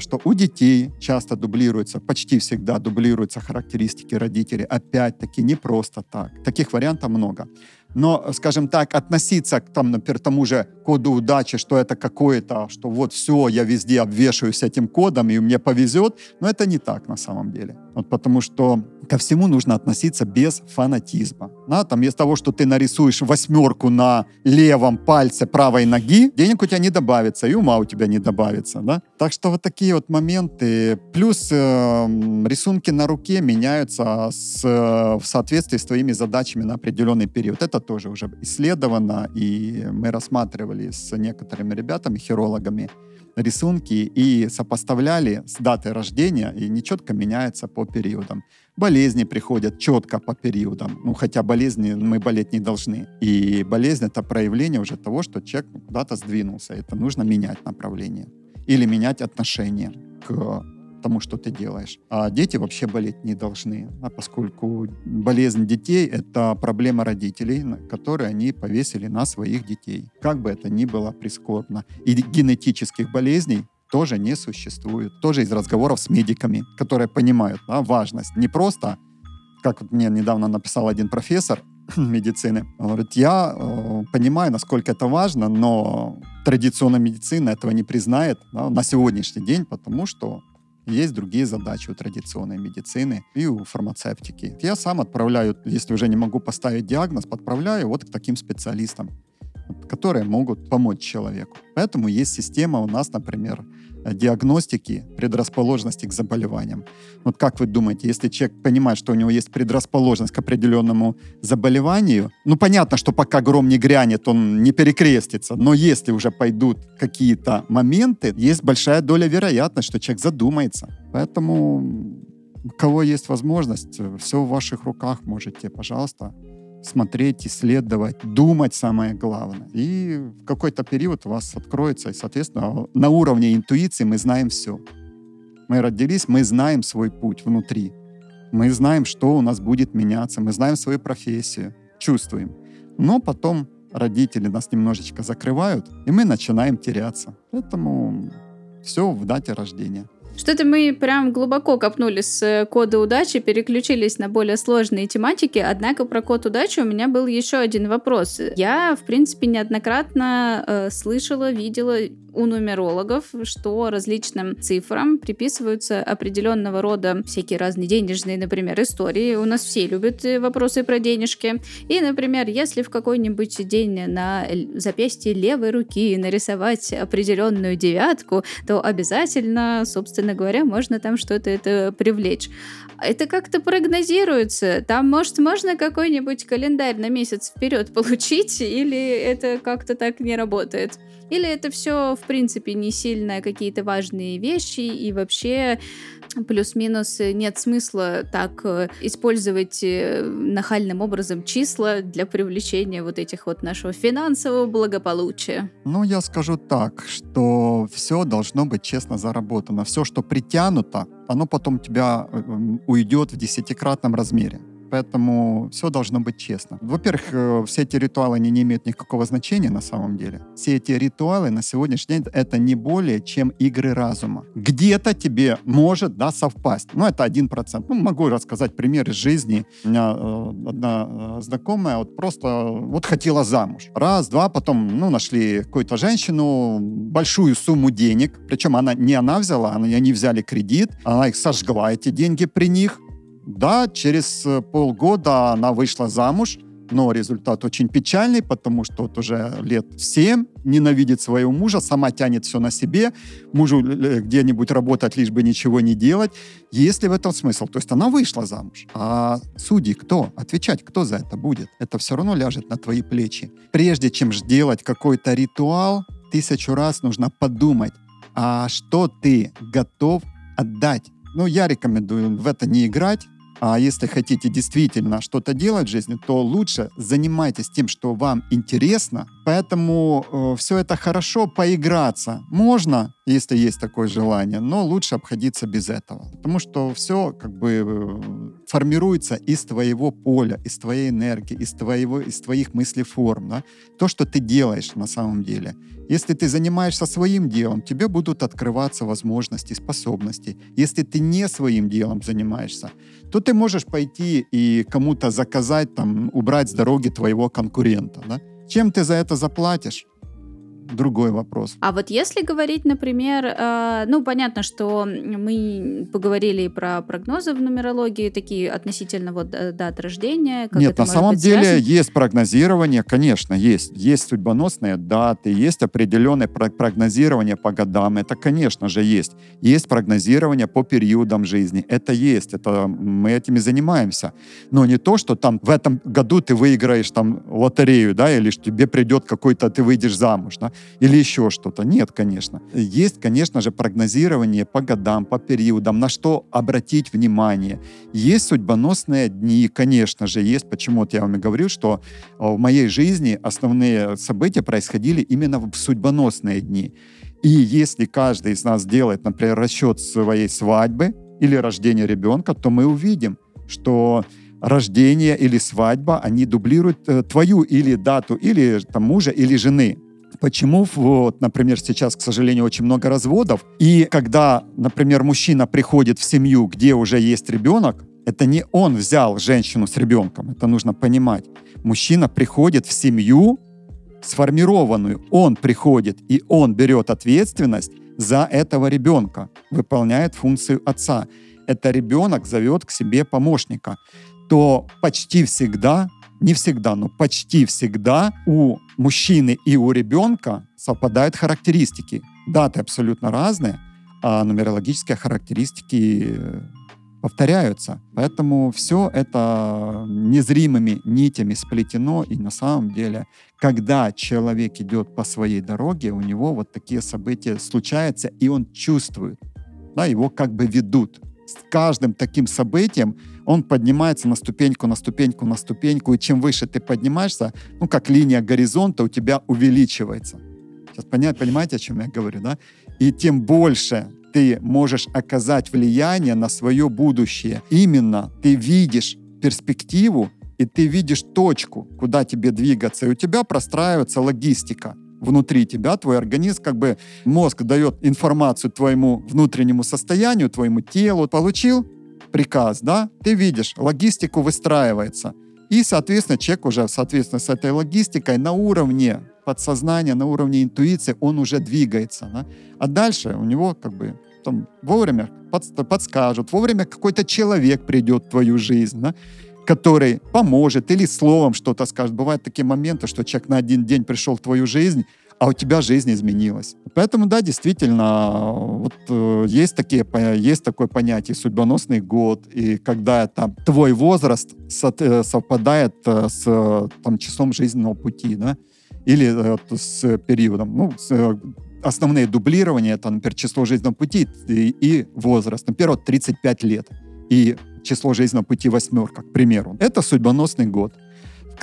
что у детей часто дублируются, почти всегда дублируются характеристики родителей. Опять-таки, не просто так. Таких вариантов много. Но, скажем так, относиться к там, например, тому же коду удачи, что это какое-то, что вот все, я везде обвешиваюсь этим кодом, и мне повезет, но это не так на самом деле. Вот потому что ко всему нужно относиться без фанатизма. Да, там из того, что ты нарисуешь восьмерку на левом пальце правой ноги, денег у тебя не добавится, и ума у тебя не добавится. Да? Так что вот такие вот моменты. Плюс э, рисунки на руке меняются с, э, в соответствии с твоими задачами на определенный период. Это тоже уже исследовано, и мы рассматривали с некоторыми ребятами, хирологами, рисунки и сопоставляли с датой рождения, и нечетко меняется по периодам. Болезни приходят четко по периодам. Ну, хотя болезни мы болеть не должны. И болезнь — это проявление уже того, что человек куда-то сдвинулся. Это нужно менять направление. Или менять отношение к тому, что ты делаешь. А дети вообще болеть не должны, а поскольку болезнь детей — это проблема родителей, которые они повесили на своих детей. Как бы это ни было прискорбно. И генетических болезней тоже не существует. Тоже из разговоров с медиками, которые понимают да, важность. Не просто, как мне недавно написал один профессор, медицины. Говорит, я э, понимаю, насколько это важно, но традиционная медицина этого не признает да, на сегодняшний день, потому что есть другие задачи у традиционной медицины и у фармацевтики. Я сам отправляю, если уже не могу поставить диагноз, подправляю вот к таким специалистам, которые могут помочь человеку. Поэтому есть система у нас, например, диагностики предрасположенности к заболеваниям. Вот как вы думаете, если человек понимает, что у него есть предрасположенность к определенному заболеванию, ну понятно, что пока гром не грянет, он не перекрестится, но если уже пойдут какие-то моменты, есть большая доля вероятности, что человек задумается. Поэтому у кого есть возможность, все в ваших руках можете, пожалуйста, смотреть, исследовать, думать самое главное. И в какой-то период у вас откроется, и, соответственно, на уровне интуиции мы знаем все. Мы родились, мы знаем свой путь внутри. Мы знаем, что у нас будет меняться, мы знаем свою профессию, чувствуем. Но потом родители нас немножечко закрывают, и мы начинаем теряться. Поэтому все в дате рождения. Что-то мы прям глубоко копнули с э, кода удачи, переключились на более сложные тематики, однако про код удачи у меня был еще один вопрос. Я, в принципе, неоднократно э, слышала, видела у нумерологов, что различным цифрам приписываются определенного рода всякие разные денежные, например, истории. У нас все любят э, вопросы про денежки. И, например, если в какой-нибудь день на запястье левой руки нарисовать определенную девятку, то обязательно, собственно, говоря, можно там что-то это привлечь. Это как-то прогнозируется. Там, может, можно какой-нибудь календарь на месяц вперед получить, или это как-то так не работает? Или это все, в принципе, не сильно какие-то важные вещи, и вообще плюс-минус нет смысла так э, использовать э, нахальным образом числа для привлечения вот этих вот нашего финансового благополучия? Ну, я скажу так, что все должно быть честно заработано. Все, что притянуто, оно потом тебя э, уйдет в десятикратном размере поэтому все должно быть честно. Во-первых, э, все эти ритуалы они не имеют никакого значения на самом деле. Все эти ритуалы на сегодняшний день это не более чем игры разума. Где-то тебе может да, совпасть. Ну, это один процент. Ну, могу рассказать пример из жизни. У меня э, одна э, знакомая вот просто вот хотела замуж. Раз, два, потом ну, нашли какую-то женщину, большую сумму денег. Причем она не она взяла, они взяли кредит, она их сожгла, эти деньги при них. Да, через э, полгода она вышла замуж, но результат очень печальный, потому что вот уже лет 7 ненавидит своего мужа, сама тянет все на себе, мужу где-нибудь работать, лишь бы ничего не делать. Есть ли в этом смысл? То есть она вышла замуж. А судьи кто? Отвечать кто за это будет? Это все равно ляжет на твои плечи. Прежде чем сделать какой-то ритуал, тысячу раз нужно подумать, а что ты готов отдать? Ну, я рекомендую в это не играть, а если хотите действительно что-то делать в жизни, то лучше занимайтесь тем, что вам интересно. Поэтому э, все это хорошо поиграться. Можно, если есть такое желание, но лучше обходиться без этого. Потому что все как бы э, формируется из твоего поля, из твоей энергии, из, твоего, из твоих мыслеформ. Да? То, что ты делаешь на самом деле. Если ты занимаешься своим делом, тебе будут открываться возможности, способности. Если ты не своим делом занимаешься, то ты можешь пойти и кому-то заказать, там, убрать с дороги твоего конкурента. Да? Чем ты за это заплатишь? Другой вопрос. А вот если говорить, например, э, ну, понятно, что мы поговорили про прогнозы в нумерологии, такие относительно вот э, дат рождения. Как Нет, на самом деле связано? есть прогнозирование, конечно, есть. Есть судьбоносные даты, есть определенное прогнозирование по годам, это, конечно же, есть. Есть прогнозирование по периодам жизни, это есть, это мы этими занимаемся. Но не то, что там в этом году ты выиграешь там лотерею, да, или что тебе придет какой-то, ты выйдешь замуж, да или еще что-то. Нет, конечно. Есть, конечно же, прогнозирование по годам, по периодам, на что обратить внимание. Есть судьбоносные дни, конечно же, есть. Почему вот я вам и говорю, что э, в моей жизни основные события происходили именно в судьбоносные дни. И если каждый из нас делает, например, расчет своей свадьбы или рождения ребенка, то мы увидим, что рождение или свадьба, они дублируют э, твою или дату, или там, мужа, или жены. Почему, вот, например, сейчас, к сожалению, очень много разводов, и когда, например, мужчина приходит в семью, где уже есть ребенок, это не он взял женщину с ребенком, это нужно понимать. Мужчина приходит в семью сформированную. Он приходит, и он берет ответственность за этого ребенка, выполняет функцию отца. Это ребенок зовет к себе помощника. То почти всегда, не всегда, но почти всегда у мужчины и у ребенка совпадают характеристики. Даты абсолютно разные, а нумерологические характеристики повторяются. Поэтому все это незримыми нитями сплетено, и на самом деле, когда человек идет по своей дороге, у него вот такие события случаются, и он чувствует, да, его как бы ведут. С каждым таким событием он поднимается на ступеньку, на ступеньку, на ступеньку, и чем выше ты поднимаешься, ну, как линия горизонта у тебя увеличивается. Сейчас понять, понимаете, о чем я говорю, да? И тем больше ты можешь оказать влияние на свое будущее. Именно ты видишь перспективу, и ты видишь точку, куда тебе двигаться, и у тебя простраивается логистика внутри тебя, твой организм, как бы мозг дает информацию твоему внутреннему состоянию, твоему телу. Получил приказ, да? Ты видишь, логистику выстраивается. И, соответственно, человек уже, соответственно, с этой логистикой на уровне подсознания, на уровне интуиции он уже двигается. Да? А дальше у него как бы там, вовремя под, подскажут, вовремя какой-то человек придет в твою жизнь, да? который поможет или словом что-то скажет. Бывают такие моменты, что человек на один день пришел в твою жизнь, а у тебя жизнь изменилась. Поэтому, да, действительно, вот э, есть, такие, есть такое понятие судьбоносный год, и когда там твой возраст э, совпадает э, с там, числом жизненного пути, да, или э, с периодом. Ну, с, э, основные дублирования, это, например, число жизненного пути и, и возраст. Например, вот 35 лет и число жизненного пути восьмерка, к примеру. Это судьбоносный год.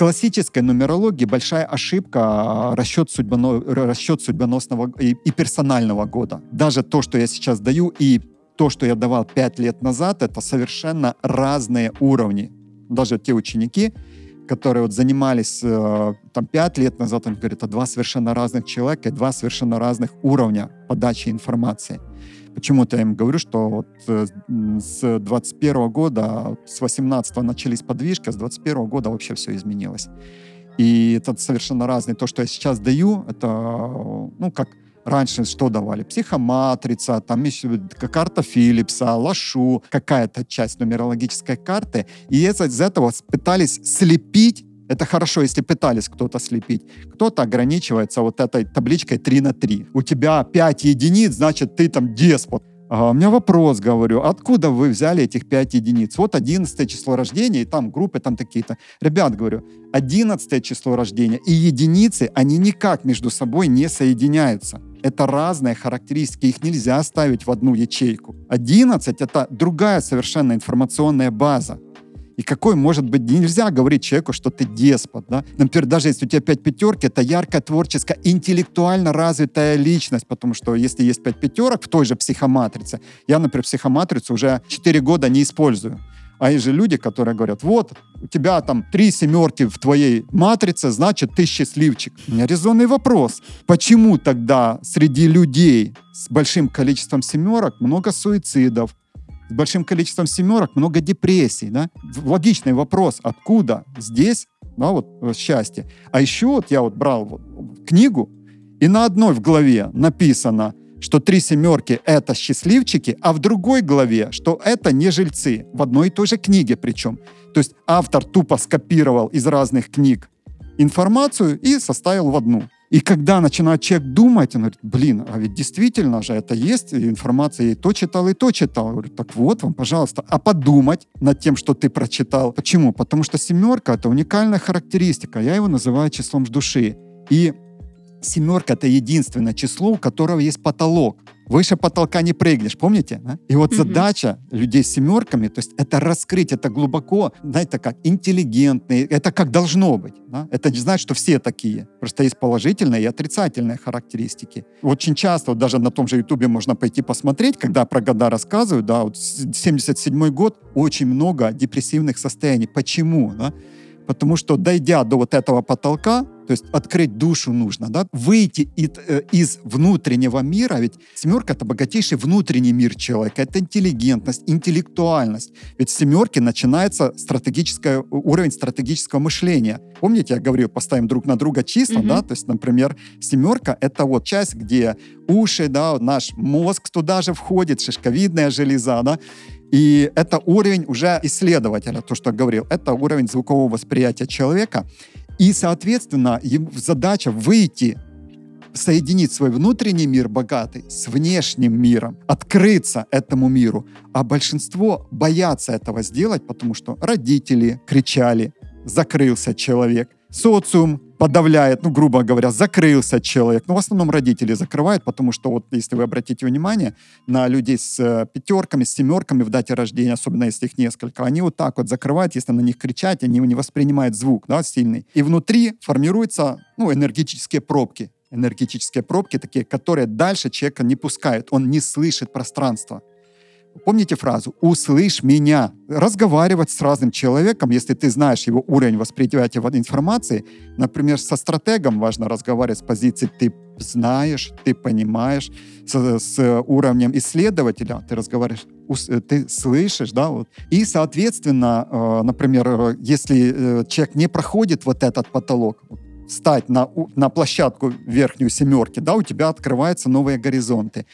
Классической нумерологии большая ошибка а, расчет, судьбоно, расчет судьбоносного и, и персонального года. Даже то, что я сейчас даю, и то, что я давал 5 лет назад, это совершенно разные уровни. Даже те ученики, которые вот занимались э, там пять лет назад, он говорит, это два совершенно разных человека два совершенно разных уровня подачи информации. Почему-то я им говорю, что вот э, с 21 года, с 18 начались подвижки, а с 21 года вообще все изменилось. И это совершенно разные. То, что я сейчас даю, это, ну, как Раньше что давали? Психоматрица, там еще карта Филлипса, Лашу, какая-то часть нумерологической карты. И из этого пытались слепить это хорошо, если пытались кто-то слепить. Кто-то ограничивается вот этой табличкой 3 на 3. У тебя 5 единиц, значит, ты там деспот. А у меня вопрос, говорю, откуда вы взяли этих 5 единиц? Вот 11 число рождения, и там группы там такие-то. Ребят, говорю, 11 число рождения и единицы, они никак между собой не соединяются. Это разные характеристики, их нельзя ставить в одну ячейку. 11 — это другая совершенно информационная база. И какой может быть... Нельзя говорить человеку, что ты деспот. Да? Например, даже если у тебя пять пятерки, это яркая, творческая, интеллектуально развитая личность, потому что если есть пять пятерок в той же психоматрице, я, например, психоматрицу уже 4 года не использую. А есть же люди, которые говорят, вот, у тебя там три семерки в твоей матрице, значит, ты счастливчик. У меня резонный вопрос. Почему тогда среди людей с большим количеством семерок много суицидов, с большим количеством семерок много депрессий, да? Логичный вопрос, откуда здесь, да, вот э, счастье. А еще вот я вот брал вот книгу, и на одной в главе написано что три семерки — это счастливчики, а в другой главе, что это не жильцы. В одной и той же книге причем. То есть автор тупо скопировал из разных книг информацию и составил в одну. И когда начинает человек думать, он говорит, блин, а ведь действительно же это есть информация, я и то читал, и то читал. Я говорю, так вот вам, пожалуйста. А подумать над тем, что ты прочитал. Почему? Потому что семерка — это уникальная характеристика. Я его называю числом души. И семерка — это единственное число, у которого есть потолок. Выше потолка не прыгнешь, помните? Да? И вот mm-hmm. задача людей с семерками, то есть это раскрыть, это глубоко, знаете, как интеллигентные, это как должно быть. Да? Это не значит, что все такие. Просто есть положительные и отрицательные характеристики. Очень часто, вот даже на том же Ютубе можно пойти посмотреть, когда про года рассказывают, да, вот 77 год, очень много депрессивных состояний. Почему? Да? Потому что, дойдя до вот этого потолка, то есть открыть душу нужно, да, выйти из, э, из внутреннего мира, ведь семерка — это богатейший внутренний мир человека, это интеллигентность, интеллектуальность. Ведь в семерке начинается стратегическое, уровень стратегического мышления. Помните, я говорил, поставим друг на друга числа, mm-hmm. да, то есть, например, семерка — это вот часть, где уши, да, наш мозг туда же входит, шишковидная железа, да, и это уровень уже исследователя, то, что я говорил, это уровень звукового восприятия человека. И, соответственно, задача выйти, соединить свой внутренний мир богатый с внешним миром, открыться этому миру. А большинство боятся этого сделать, потому что родители кричали, закрылся человек, социум подавляет, ну, грубо говоря, закрылся человек. Ну, в основном родители закрывают, потому что вот если вы обратите внимание на людей с э, пятерками, с семерками в дате рождения, особенно если их несколько, они вот так вот закрывают, если на них кричать, они не воспринимают звук, да, сильный. И внутри формируются, ну, энергетические пробки. Энергетические пробки такие, которые дальше человека не пускают. Он не слышит пространство. Помните фразу «услышь меня». Разговаривать с разным человеком, если ты знаешь его уровень восприятия информации, например, со стратегом важно разговаривать с позиции «ты знаешь, ты понимаешь», с, с уровнем исследователя ты разговариваешь, ты слышишь, да, вот. И, соответственно, э, например, э, если э, человек не проходит вот этот потолок, встать на, на площадку верхнюю семерки, да, у тебя открываются новые горизонты.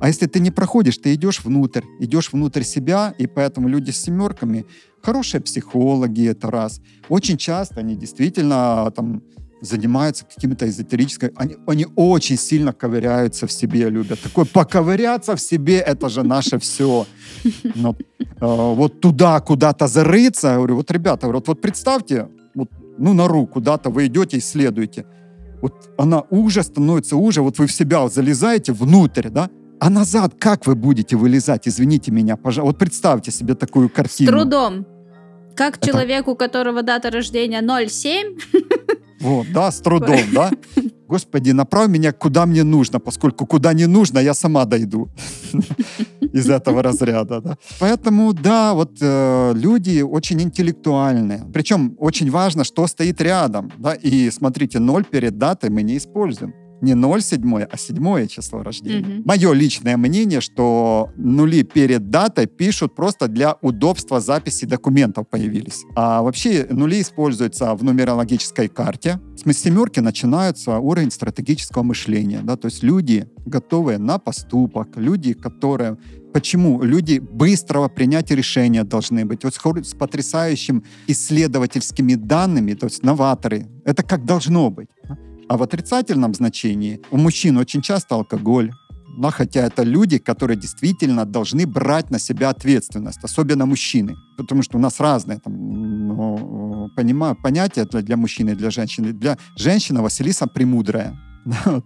А если ты не проходишь, ты идешь внутрь, идешь внутрь себя, и поэтому люди с семерками хорошие психологи, это раз. Очень часто они действительно там занимаются какими-то эзотерическими... Они, они очень сильно ковыряются в себе, любят. Такое поковыряться в себе, это же наше все. Но, э, вот туда куда-то зарыться, я говорю, вот, ребята, вот, вот представьте, вот, ну, нору куда-то вы идете, исследуете. Вот она уже становится уже, вот вы в себя залезаете внутрь, да, а назад как вы будете вылезать? Извините меня, пожалуйста. Вот представьте себе такую картину. С трудом. Как Это... человек, у которого дата рождения 07. Вот, да, с трудом, да. Господи, направь меня куда мне нужно, поскольку куда не нужно, я сама дойду из этого разряда. Да. Поэтому, да, вот э, люди очень интеллектуальные. Причем очень важно, что стоит рядом. Да. И смотрите, ноль перед датой мы не используем не 0,7, а седьмое число рождения. Угу. Мое личное мнение, что нули перед датой пишут просто для удобства записи документов появились. А вообще нули используются в нумерологической карте. С семерки начинается уровень стратегического мышления. Да? То есть люди, готовые на поступок, люди, которые Почему? Люди быстрого принятия решения должны быть. Вот с потрясающим исследовательскими данными, то есть новаторы. Это как должно быть. А в отрицательном значении у мужчин очень часто алкоголь, но хотя это люди, которые действительно должны брать на себя ответственность, особенно мужчины, потому что у нас разные там, ну, понимаю, понятия для, для мужчины и для женщины. Для женщины Василиса премудрая.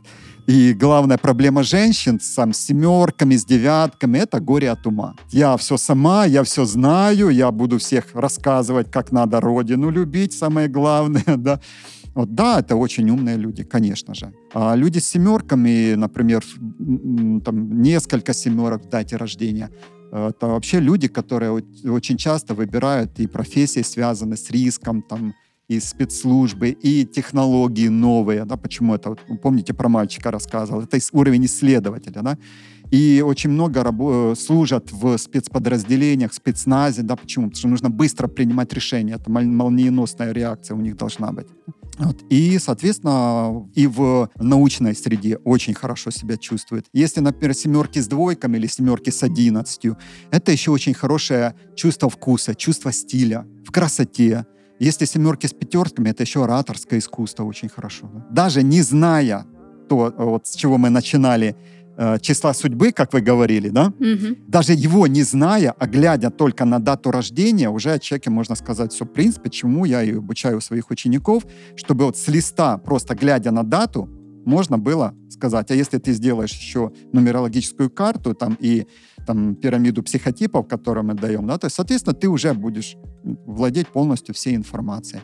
И главная проблема женщин с семерками, с девятками — это горе от ума. Я все сама, я все знаю, я буду всех рассказывать, как надо родину любить, самое главное, да. Вот, да, это очень умные люди, конечно же. А люди с семерками, например, там несколько семерок в дате рождения, это вообще люди, которые очень часто выбирают и профессии, связанные с риском, там, и спецслужбы, и технологии новые. Да? Почему это? Помните, про мальчика рассказывал. Это уровень исследователя. Да? И очень много рабо- служат в спецподразделениях, спецназе. Да? Почему? Потому что нужно быстро принимать решения. Это молниеносная реакция у них должна быть. Вот. И, соответственно, и в научной среде очень хорошо себя чувствует. Если, например, семерки с двойками или семерки с одиннадцатью, это еще очень хорошее чувство вкуса, чувство стиля, в красоте. Если семерки с пятерками, это еще ораторское искусство очень хорошо. Да? Даже не зная то, вот с чего мы начинали, э, числа судьбы, как вы говорили, да? Угу. Даже его не зная, а глядя только на дату рождения, уже о человеке можно сказать все. Принцип, почему я и обучаю своих учеников, чтобы вот с листа, просто глядя на дату, можно было сказать, а если ты сделаешь еще нумерологическую карту там и там пирамиду психотипов, которую мы даем, да, то есть, соответственно, ты уже будешь владеть полностью всей информацией.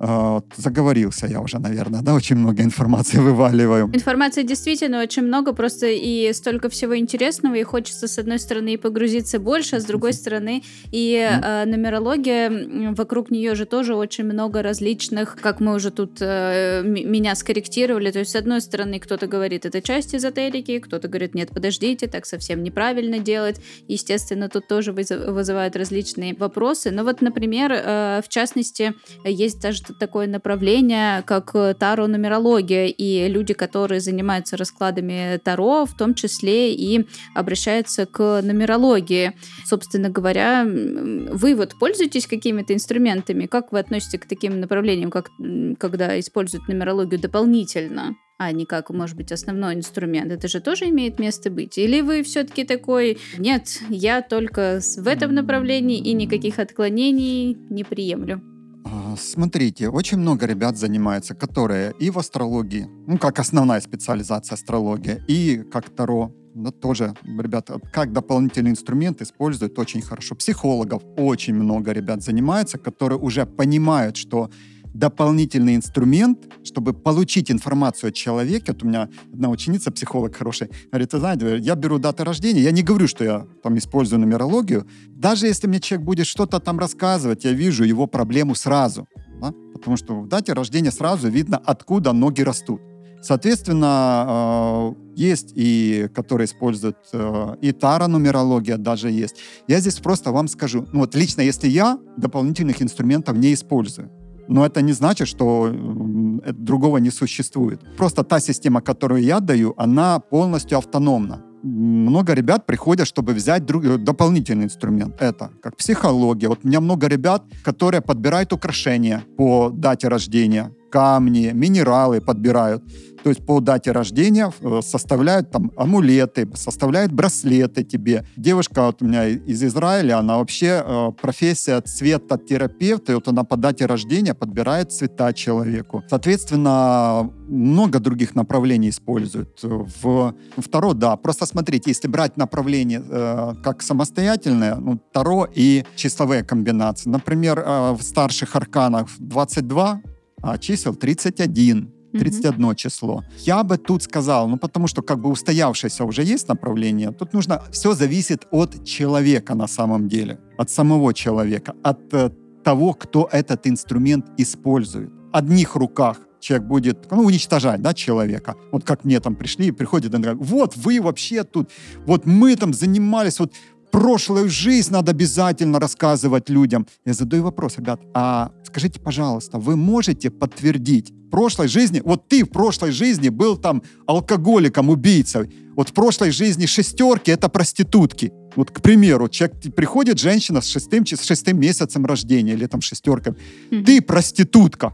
Э, заговорился я уже, наверное, да, очень много информации вываливаю. Информации действительно очень много, просто и столько всего интересного, и хочется, с одной стороны, и погрузиться больше, а с другой стороны, и э, нумерология, вокруг нее же тоже очень много различных, как мы уже тут э, меня скорректировали, то есть, с одной стороны, кто-то говорит, это часть эзотерики, кто-то говорит, нет, подождите, так совсем неправильно делать, естественно, тут тоже вызывают различные вопросы, но вот, например, э, в частности, есть даже такое направление, как э, таро-нумерология, и люди, которые занимаются раскладами таро, в том числе и обращаются к нумерологии. Собственно говоря, вы вот пользуетесь какими-то инструментами? Как вы относитесь к таким направлениям, как когда используют нумерологию дополнительно? а не как, может быть, основной инструмент. Это же тоже имеет место быть. Или вы все-таки такой, нет, я только в этом направлении и никаких отклонений не приемлю? А, смотрите, очень много ребят занимается, которые и в астрологии, ну, как основная специализация астрология, и как Таро, да, тоже, ребята, как дополнительный инструмент используют очень хорошо. Психологов очень много ребят занимается, которые уже понимают, что дополнительный инструмент, чтобы получить информацию о человеке. Вот у меня одна ученица, психолог хороший, говорит, знаете, я беру дату рождения, я не говорю, что я там использую нумерологию. Даже если мне человек будет что-то там рассказывать, я вижу его проблему сразу. Да? Потому что в дате рождения сразу видно, откуда ноги растут. Соответственно, э, есть и которые используют э, и тара-нумерология даже есть. Я здесь просто вам скажу, ну вот лично если я дополнительных инструментов не использую, но это не значит, что другого не существует. Просто та система, которую я даю, она полностью автономна. Много ребят приходят, чтобы взять друг, э, дополнительный инструмент. Это как психология. Вот у меня много ребят, которые подбирают украшения по дате рождения, камни, минералы подбирают. То есть по дате рождения э, составляют там амулеты, составляют браслеты тебе. Девушка вот у меня из Израиля, она вообще э, профессия цветотерапевта, и вот она по дате рождения подбирает цвета человеку. Соответственно, много других направлений используют. В второе, да, просто смотрите, если брать направление э, как самостоятельное, ну, Таро и числовые комбинации. Например, э, в старших арканах 22, а чисел 31. 31 mm-hmm. число. Я бы тут сказал, ну потому что как бы устоявшееся уже есть направление, тут нужно, все зависит от человека на самом деле, от самого человека, от э, того, кто этот инструмент использует. Одних руках человек будет ну, уничтожать да, человека. Вот как мне там пришли и приходят и говорят, вот вы вообще тут, вот мы там занимались, вот прошлую жизнь надо обязательно рассказывать людям. Я задаю вопрос, ребят, а скажите, пожалуйста, вы можете подтвердить прошлой жизни, вот ты в прошлой жизни был там алкоголиком, убийцей, вот в прошлой жизни шестерки — это проститутки. Вот, к примеру, человек, приходит женщина с шестым, с шестым месяцем рождения или там шестеркой. Mm-hmm. Ты проститутка.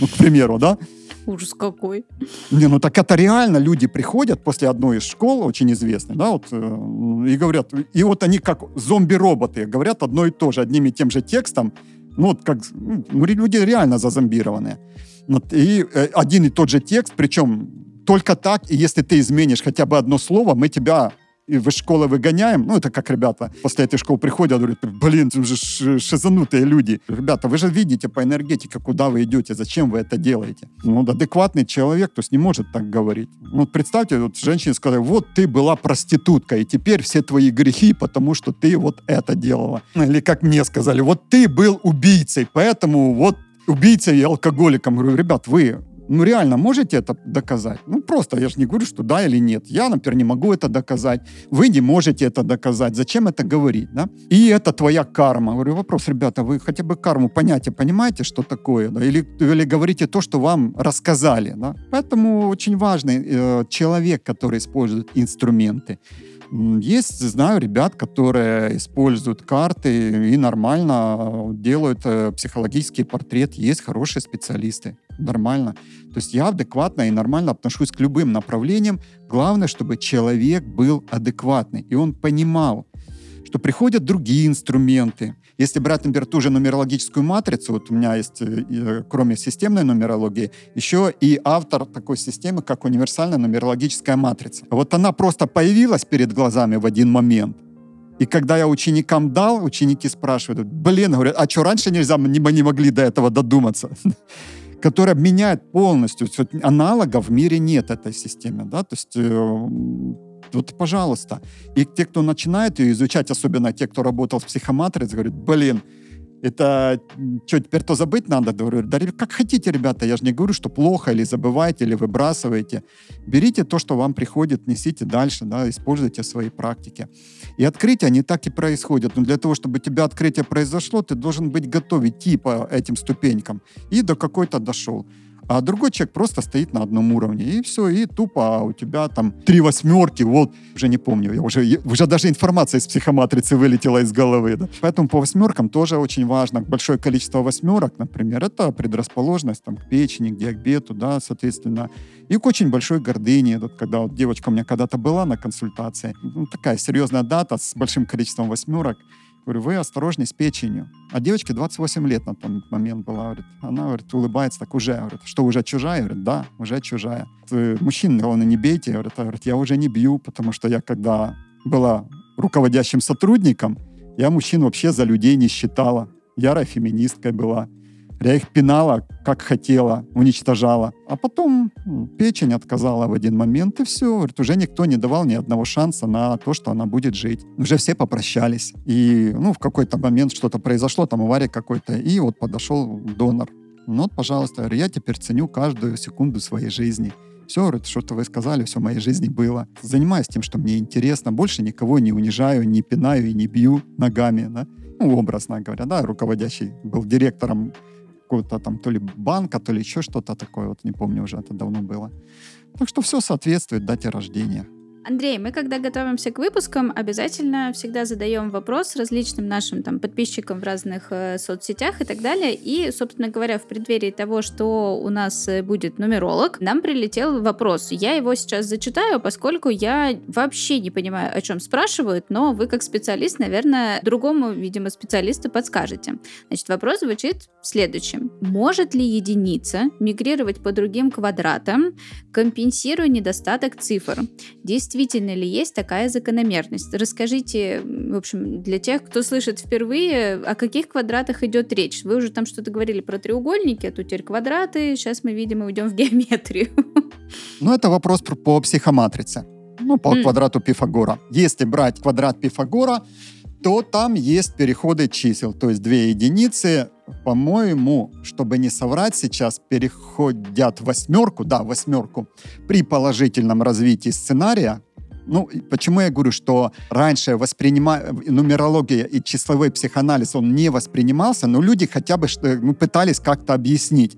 Ну, к примеру, да? Ужас какой. Не, ну так это реально люди приходят после одной из школ, очень известной, да, вот, э, и говорят, и вот они как зомби-роботы, говорят одно и то же, одним и тем же текстом, ну вот как, ну, люди реально зазомбированные. Вот, и э, один и тот же текст, причем только так, и если ты изменишь хотя бы одно слово, мы тебя из школы выгоняем. Ну, это как ребята после этой школы приходят, говорят, блин, вы же шизанутые люди. Ребята, вы же видите по энергетике, куда вы идете, зачем вы это делаете. Ну, адекватный человек, то есть не может так говорить. Ну, представьте, вот женщине сказали, вот ты была проститутка, и теперь все твои грехи, потому что ты вот это делала. Или как мне сказали, вот ты был убийцей, поэтому вот убийцей и алкоголиком. Говорю, ребят, вы ну, реально можете это доказать? Ну, просто, я же не говорю, что да или нет. Я, например, не могу это доказать. Вы не можете это доказать. Зачем это говорить, да? И это твоя карма. Говорю, вопрос, ребята, вы хотя бы карму понятие понимаете, что такое? Да? Или, или говорите то, что вам рассказали, да? Поэтому очень важный э, человек, который использует инструменты. Есть, знаю, ребят, которые используют карты и нормально делают э, психологический портрет. Есть хорошие специалисты. Нормально. То есть я адекватно и нормально отношусь к любым направлениям. Главное, чтобы человек был адекватный. И он понимал, что приходят другие инструменты. Если брать, например, ту же нумерологическую матрицу, вот у меня есть, э, э, кроме системной нумерологии, еще и автор такой системы, как универсальная нумерологическая матрица. Вот она просто появилась перед глазами в один момент. И когда я ученикам дал, ученики спрашивают, блин, говорят, а что, раньше нельзя, мы не могли до этого додуматься? которая меняет полностью. Аналогов в мире нет этой системе. Да? То есть э, вот, пожалуйста. И те, кто начинает ее изучать, особенно те, кто работал в психоматрице, говорят, блин, это что, теперь то забыть надо? Говорю, да как хотите, ребята, я же не говорю, что плохо, или забывайте, или выбрасываете. Берите то, что вам приходит, несите дальше, да, используйте свои практики. И открытия, они так и происходят. Но для того, чтобы у тебя открытие произошло, ты должен быть готов идти по этим ступенькам. И до какой-то дошел а другой человек просто стоит на одном уровне. И все, и тупо а у тебя там три восьмерки, вот, уже не помню, я уже, уже даже информация из психоматрицы вылетела из головы. Да? Поэтому по восьмеркам тоже очень важно. Большое количество восьмерок, например, это предрасположенность там, к печени, к диабету, да, соответственно, и к очень большой гордыне. Вот, когда вот девочка у меня когда-то была на консультации, ну, такая серьезная дата с большим количеством восьмерок, Говорю, вы осторожней с печенью. А девочке 28 лет на тот момент была. Говорит. Она говорит, улыбается так уже. Говорит, что, уже чужая? Говорит, да, уже чужая. Мужчин, главное, не бейте. Говорит, говорит, я уже не бью, потому что я когда была руководящим сотрудником, я мужчин вообще за людей не считала. Ярой феминисткой была. Я их пинала, как хотела, уничтожала. А потом печень отказала в один момент, и все. Говорит, уже никто не давал ни одного шанса на то, что она будет жить. Уже все попрощались. И ну, в какой-то момент что-то произошло, там авария какой-то, и вот подошел донор. Ну вот, пожалуйста, я теперь ценю каждую секунду своей жизни. Все, говорит, что-то вы сказали, все в моей жизни было. Занимаюсь тем, что мне интересно. Больше никого не унижаю, не пинаю и не бью ногами. Да? Ну, образно говоря, да, руководящий был директором какого-то там то ли банка, то ли еще что-то такое, вот не помню уже, это давно было. Так что все соответствует дате рождения. Андрей, мы когда готовимся к выпускам, обязательно всегда задаем вопрос различным нашим там подписчикам в разных э, соцсетях и так далее. И, собственно говоря, в преддверии того, что у нас э, будет нумеролог, нам прилетел вопрос. Я его сейчас зачитаю, поскольку я вообще не понимаю, о чем спрашивают, но вы как специалист, наверное, другому, видимо, специалисту подскажете. Значит, вопрос звучит следующим. Может ли единица мигрировать по другим квадратам, компенсируя недостаток цифр? Действительно действительно ли есть такая закономерность? Расскажите, в общем, для тех, кто слышит впервые, о каких квадратах идет речь? Вы уже там что-то говорили про треугольники, а тут теперь квадраты. Сейчас мы, видимо, уйдем в геометрию. Ну, это вопрос по психоматрице. Ну, по mm. квадрату Пифагора. Если брать квадрат Пифагора, то там есть переходы чисел, то есть две единицы, по-моему, чтобы не соврать сейчас, переходят восьмерку, да, восьмерку, при положительном развитии сценария, ну, почему я говорю, что раньше воспринима... нумерология и числовой психоанализ, он не воспринимался, но люди хотя бы ну, пытались как-то объяснить.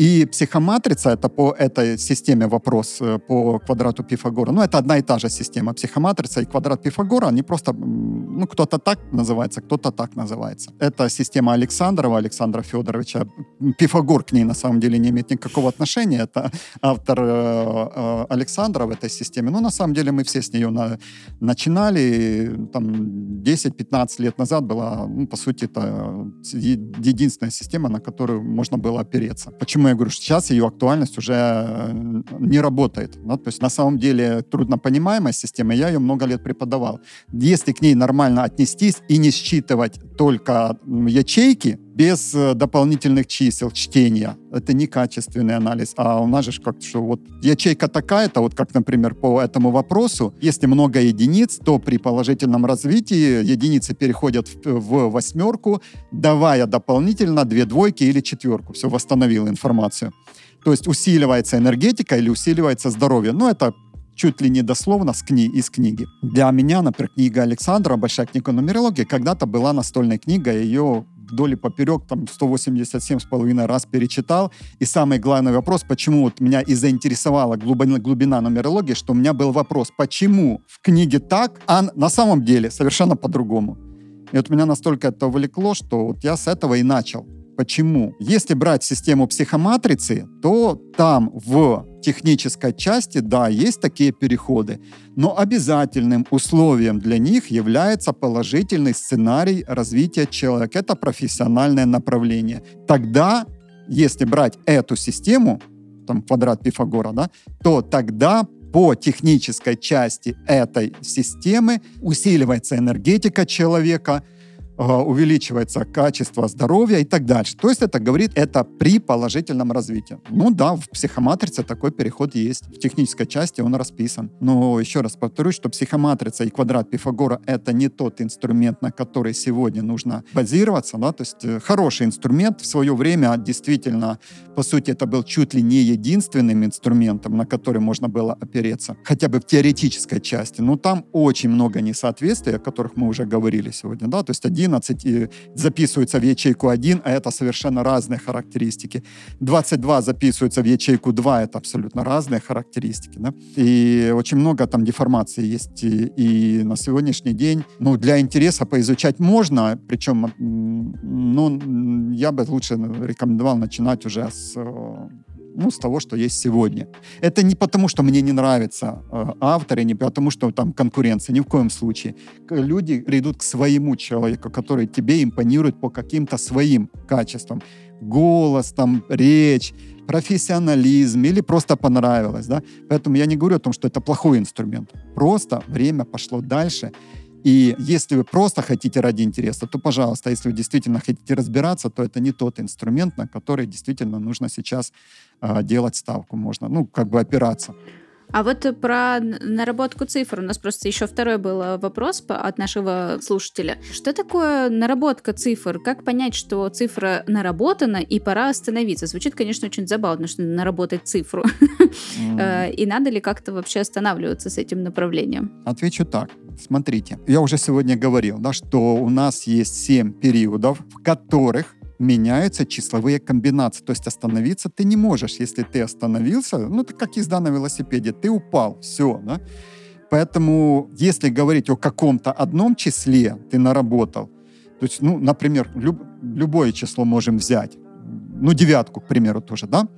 И психоматрица, это по этой системе вопрос э, по квадрату Пифагора. Ну, это одна и та же система. Психоматрица и квадрат Пифагора, они просто, ну, кто-то так называется, кто-то так называется. Это система Александрова, Александра Федоровича. Пифагор к ней на самом деле не имеет никакого отношения. Это автор э, э, Александра в этой системе. Но на самом деле мы все с нее на, начинали. Там 10-15 лет назад была, ну, по сути, это единственная система, на которую можно было опереться. Почему Поэтому я говорю, что сейчас ее актуальность уже э, не работает. Да? То есть на самом деле труднопонимаемая система, я ее много лет преподавал. Если к ней нормально отнестись и не считывать только ячейки, без э, дополнительных чисел чтения. Это некачественный анализ. А у нас же как что вот ячейка такая-то, вот как, например, по этому вопросу, если много единиц, то при положительном развитии единицы переходят в, в восьмерку, давая дополнительно две двойки или четверку. Все, восстановил информацию. То есть усиливается энергетика или усиливается здоровье. Ну, это чуть ли не дословно с кни из книги. Для меня, например, книга Александра, большая книга нумерологии, когда-то была настольной книгой, ее вдоль и поперек, там, 187 с половиной раз перечитал. И самый главный вопрос, почему вот меня и заинтересовала глубина, глубина нумерологии, что у меня был вопрос, почему в книге так, а на самом деле совершенно по-другому. И вот меня настолько это увлекло, что вот я с этого и начал. Почему? Если брать систему психоматрицы, то там в технической части, да, есть такие переходы, но обязательным условием для них является положительный сценарий развития человека. Это профессиональное направление. Тогда, если брать эту систему, там квадрат Пифагора, да, то тогда по технической части этой системы усиливается энергетика человека, увеличивается качество здоровья и так дальше. То есть это говорит, это при положительном развитии. Ну да, в психоматрице такой переход есть. В технической части он расписан. Но еще раз повторюсь, что психоматрица и квадрат Пифагора — это не тот инструмент, на который сегодня нужно базироваться. Да? То есть э, хороший инструмент в свое время действительно, по сути, это был чуть ли не единственным инструментом, на который можно было опереться. Хотя бы в теоретической части. Но там очень много несоответствий, о которых мы уже говорили сегодня. Да? То есть один 11 и записываются в ячейку 1, а это совершенно разные характеристики. 22 записываются в ячейку 2, это абсолютно разные характеристики. Да? И очень много там деформации есть. И, и на сегодняшний день ну, для интереса поизучать можно, причем ну, я бы лучше рекомендовал начинать уже с ну, с того, что есть сегодня. Это не потому, что мне не нравятся э, авторы, не потому, что там конкуренция, ни в коем случае. Люди придут к своему человеку, который тебе импонирует по каким-то своим качествам. Голос, там, речь, профессионализм или просто понравилось, да. Поэтому я не говорю о том, что это плохой инструмент. Просто время пошло дальше, и если вы просто хотите ради интереса, то, пожалуйста, если вы действительно хотите разбираться, то это не тот инструмент, на который действительно нужно сейчас э, делать ставку. Можно, ну, как бы опираться. А вот про наработку цифр. У нас просто еще второй был э, вопрос от нашего слушателя. Что такое наработка цифр? Как понять, что цифра наработана и пора остановиться? Звучит, конечно, очень забавно, что наработать цифру. Mm. И надо ли как-то вообще останавливаться с этим направлением? Отвечу так. Смотрите, я уже сегодня говорил, да, что у нас есть семь периодов, в которых меняются числовые комбинации. То есть остановиться ты не можешь. Если ты остановился, ну, это как езда на велосипеде, ты упал, все, да? Поэтому, если говорить о каком-то одном числе ты наработал, то есть, ну, например, люб, любое число можем взять, ну, девятку, к примеру, тоже, да?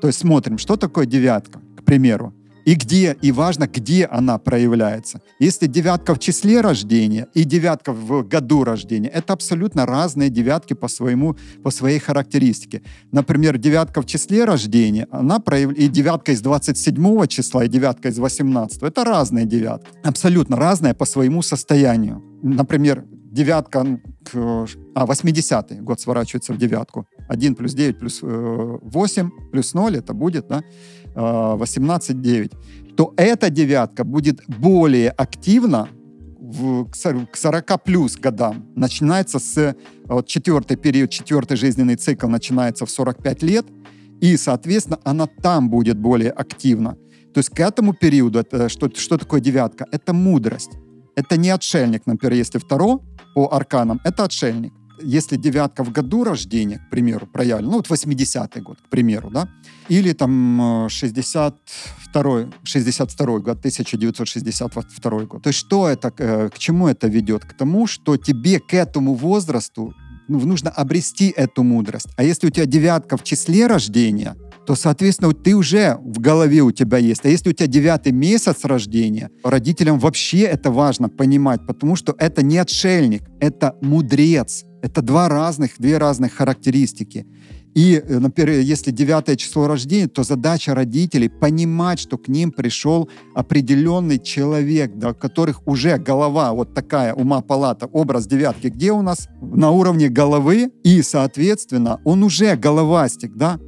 То есть смотрим, что такое девятка, к примеру и где, и важно, где она проявляется. Если девятка в числе рождения и девятка в году рождения, это абсолютно разные девятки по, своему, по своей характеристике. Например, девятка в числе рождения, она прояв... и девятка из 27 числа, и девятка из 18, это разные девятки. Абсолютно разные по своему состоянию. Например, девятка, а, 80-й год сворачивается в девятку. 1 плюс 9 плюс 8 э, плюс 0, это будет, да, 18-9, то эта девятка будет более активна к 40 плюс годам. Начинается с вот, четвертый период, четвертый жизненный цикл начинается в 45 лет, и, соответственно, она там будет более активна. То есть к этому периоду, это, что, что такое девятка? Это мудрость. Это не отшельник, например, если второ по арканам, это отшельник если девятка в году рождения, к примеру, проявлена, ну вот 80-й год, к примеру, да, или там 62 62 год, 1962 год. То что это, э, к чему это ведет? К тому, что тебе к этому возрасту ну, нужно обрести эту мудрость. А если у тебя девятка в числе рождения, то, соответственно, ты уже в голове у тебя есть. А если у тебя девятый месяц рождения, родителям вообще это важно понимать, потому что это не отшельник, это мудрец. Это два разных, две разных характеристики. И, э, например, если девятое число рождения, то задача родителей понимать, что к ним пришел определенный человек, у которых уже голова вот такая, ума палата, образ девятки, где у нас на уровне головы, и, соответственно, он уже головастик, да,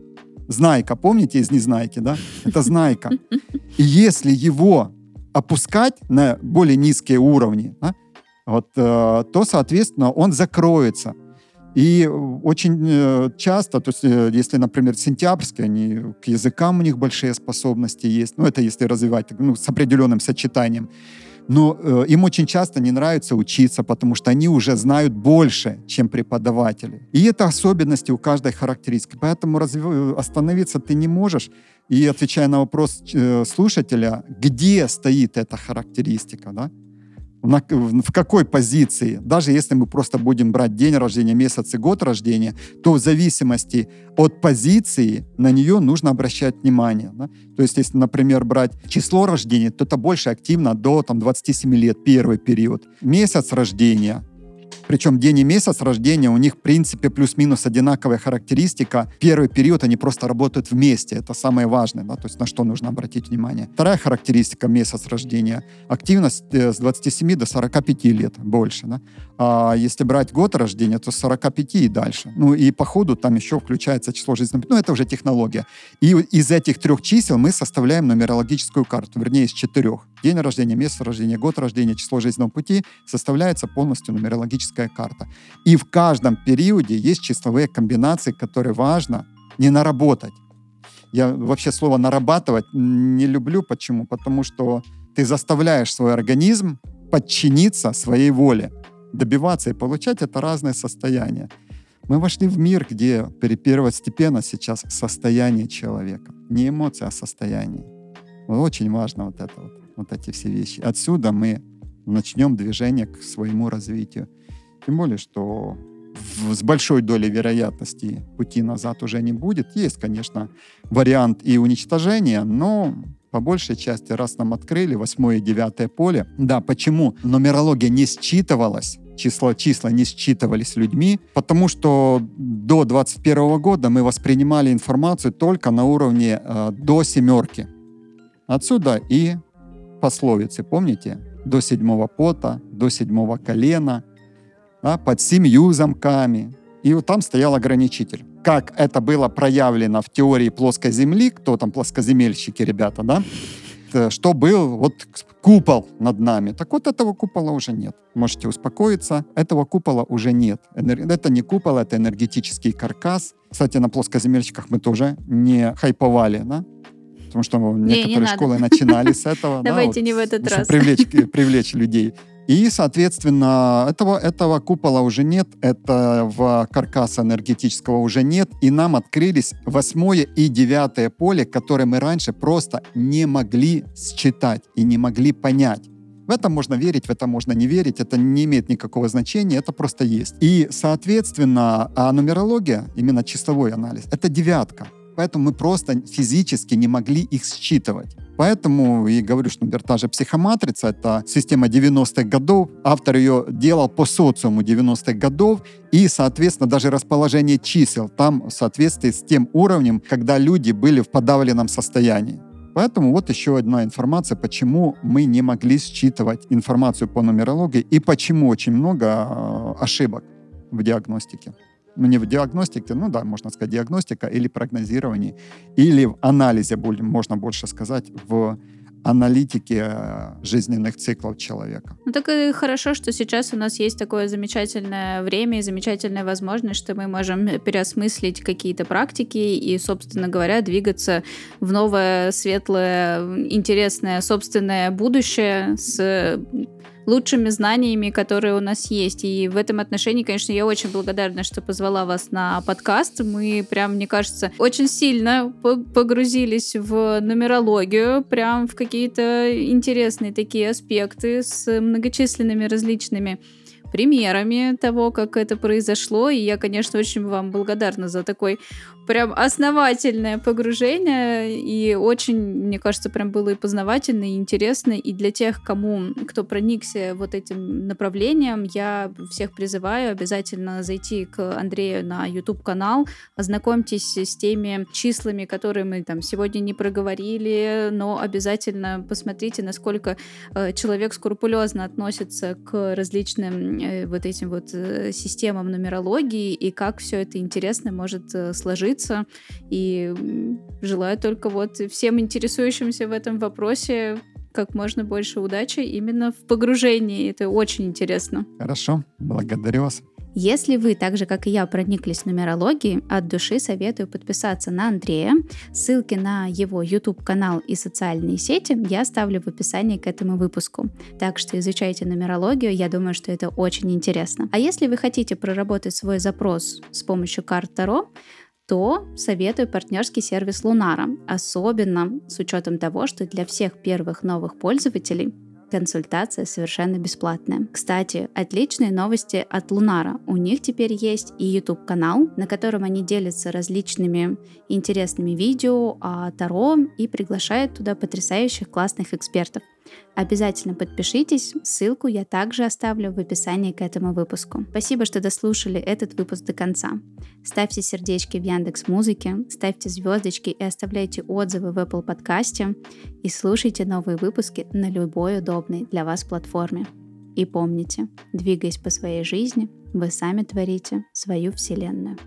знайка, помните из Незнайки, да? Это знайка. И если его опускать на более низкие уровни, да, вот, э, то, соответственно, он закроется. И очень э, часто, то есть, э, если, например, сентябрьские, они к языкам у них большие способности есть, ну, это если развивать ну, с определенным сочетанием, но э, им очень часто не нравится учиться, потому что они уже знают больше, чем преподаватели. И это особенности у каждой характеристики. Поэтому разв... остановиться ты не можешь. И отвечая на вопрос э, слушателя, где стоит эта характеристика, да? На, в какой позиции, даже если мы просто будем брать день рождения, месяц и год рождения, то в зависимости от позиции на нее нужно обращать внимание. Да? То есть, если, например, брать число рождения, то это больше активно до там, 27 лет, первый период. Месяц рождения, Причем день и месяц рождения у них, в принципе, плюс-минус одинаковая характеристика. Первый период они просто работают вместе. Это самое важное, да, то есть на что нужно обратить внимание. Вторая характеристика месяц рождения. Активность э, с 27 до 45 лет больше. Да? А если брать год рождения, то с 45 и дальше. Ну и по ходу там еще включается число жизненных... Ну это уже технология. И из этих трех чисел мы составляем нумерологическую карту, вернее, из четырех. День рождения, место рождения, год рождения, число жизненного пути составляется полностью нумерологическая карта. И в каждом периоде есть числовые комбинации, которые важно не наработать. Я вообще слово «нарабатывать» не люблю. Почему? Потому что ты заставляешь свой организм подчиниться своей воле. Добиваться и получать — это разные состояния. Мы вошли в мир, где первостепенно сейчас состояние человека. Не эмоция, а состояние. Очень важно вот это вот, вот эти все вещи. Отсюда мы начнем движение к своему развитию. Тем более, что с большой долей вероятности пути назад уже не будет. Есть, конечно, вариант и уничтожения, но по большей части, раз нам открыли восьмое и девятое поле, да, почему нумерология не считывалась, числа, числа не считывались людьми, потому что до 21 года мы воспринимали информацию только на уровне э, до семерки. Отсюда и пословицы, помните? До седьмого пота, до седьмого колена, а, под семью замками. И вот там стоял ограничитель. Как это было проявлено в теории плоской земли, кто там плоскоземельщики, ребята, да? Что был вот купол над нами. Так вот этого купола уже нет. Можете успокоиться, этого купола уже нет. Это не купол, это энергетический каркас. Кстати, на плоскоземельщиках мы тоже не хайповали, да? Потому что некоторые не школы начинали с этого. Давайте не в этот раз. Привлечь людей. И, соответственно, этого, этого купола уже нет, этого каркаса энергетического уже нет, и нам открылись восьмое и девятое поле, которые мы раньше просто не могли считать и не могли понять. В это можно верить, в это можно не верить, это не имеет никакого значения, это просто есть. И, соответственно, а нумерология, именно числовой анализ, это девятка. Поэтому мы просто физически не могли их считывать. Поэтому и говорю, что, например, та же психоматрица — это система 90-х годов. Автор ее делал по социуму 90-х годов. И, соответственно, даже расположение чисел там в соответствии с тем уровнем, когда люди были в подавленном состоянии. Поэтому вот еще одна информация, почему мы не могли считывать информацию по нумерологии и почему очень много э, ошибок в диагностике не в диагностике, ну да, можно сказать диагностика или прогнозирование, или в анализе, можно больше сказать, в аналитике э, жизненных циклов человека. Ну так и хорошо, что сейчас у нас есть такое замечательное время и замечательная возможность, что мы можем переосмыслить какие-то практики и, собственно говоря, двигаться в новое, светлое, интересное собственное будущее с лучшими знаниями, которые у нас есть. И в этом отношении, конечно, я очень благодарна, что позвала вас на подкаст. Мы прям, мне кажется, очень сильно погрузились в нумерологию, прям в какие-то интересные такие аспекты с многочисленными различными примерами того, как это произошло. И я, конечно, очень вам благодарна за такой прям основательное погружение. И очень, мне кажется, прям было и познавательно, и интересно. И для тех, кому, кто проникся вот этим направлением, я всех призываю обязательно зайти к Андрею на YouTube-канал, ознакомьтесь с теми числами, которые мы там сегодня не проговорили, но обязательно посмотрите, насколько э, человек скрупулезно относится к различным Э, вот этим вот э, системам нумерологии и как все это интересно может э, сложиться. И желаю только вот всем интересующимся в этом вопросе как можно больше удачи именно в погружении. Это очень интересно. Хорошо, благодарю вас. Если вы, так же как и я, прониклись нумерологией, от души советую подписаться на Андрея. Ссылки на его YouTube-канал и социальные сети я оставлю в описании к этому выпуску. Так что изучайте нумерологию, я думаю, что это очень интересно. А если вы хотите проработать свой запрос с помощью карт Таро, то советую партнерский сервис Лунара, особенно с учетом того, что для всех первых новых пользователей консультация совершенно бесплатная. Кстати, отличные новости от Лунара. У них теперь есть и YouTube-канал, на котором они делятся различными интересными видео о Таро и приглашают туда потрясающих классных экспертов. Обязательно подпишитесь, ссылку я также оставлю в описании к этому выпуску. Спасибо, что дослушали этот выпуск до конца. Ставьте сердечки в Яндекс Музыке, ставьте звездочки и оставляйте отзывы в Apple подкасте и слушайте новые выпуски на любой удобной для вас платформе. И помните, двигаясь по своей жизни, вы сами творите свою вселенную.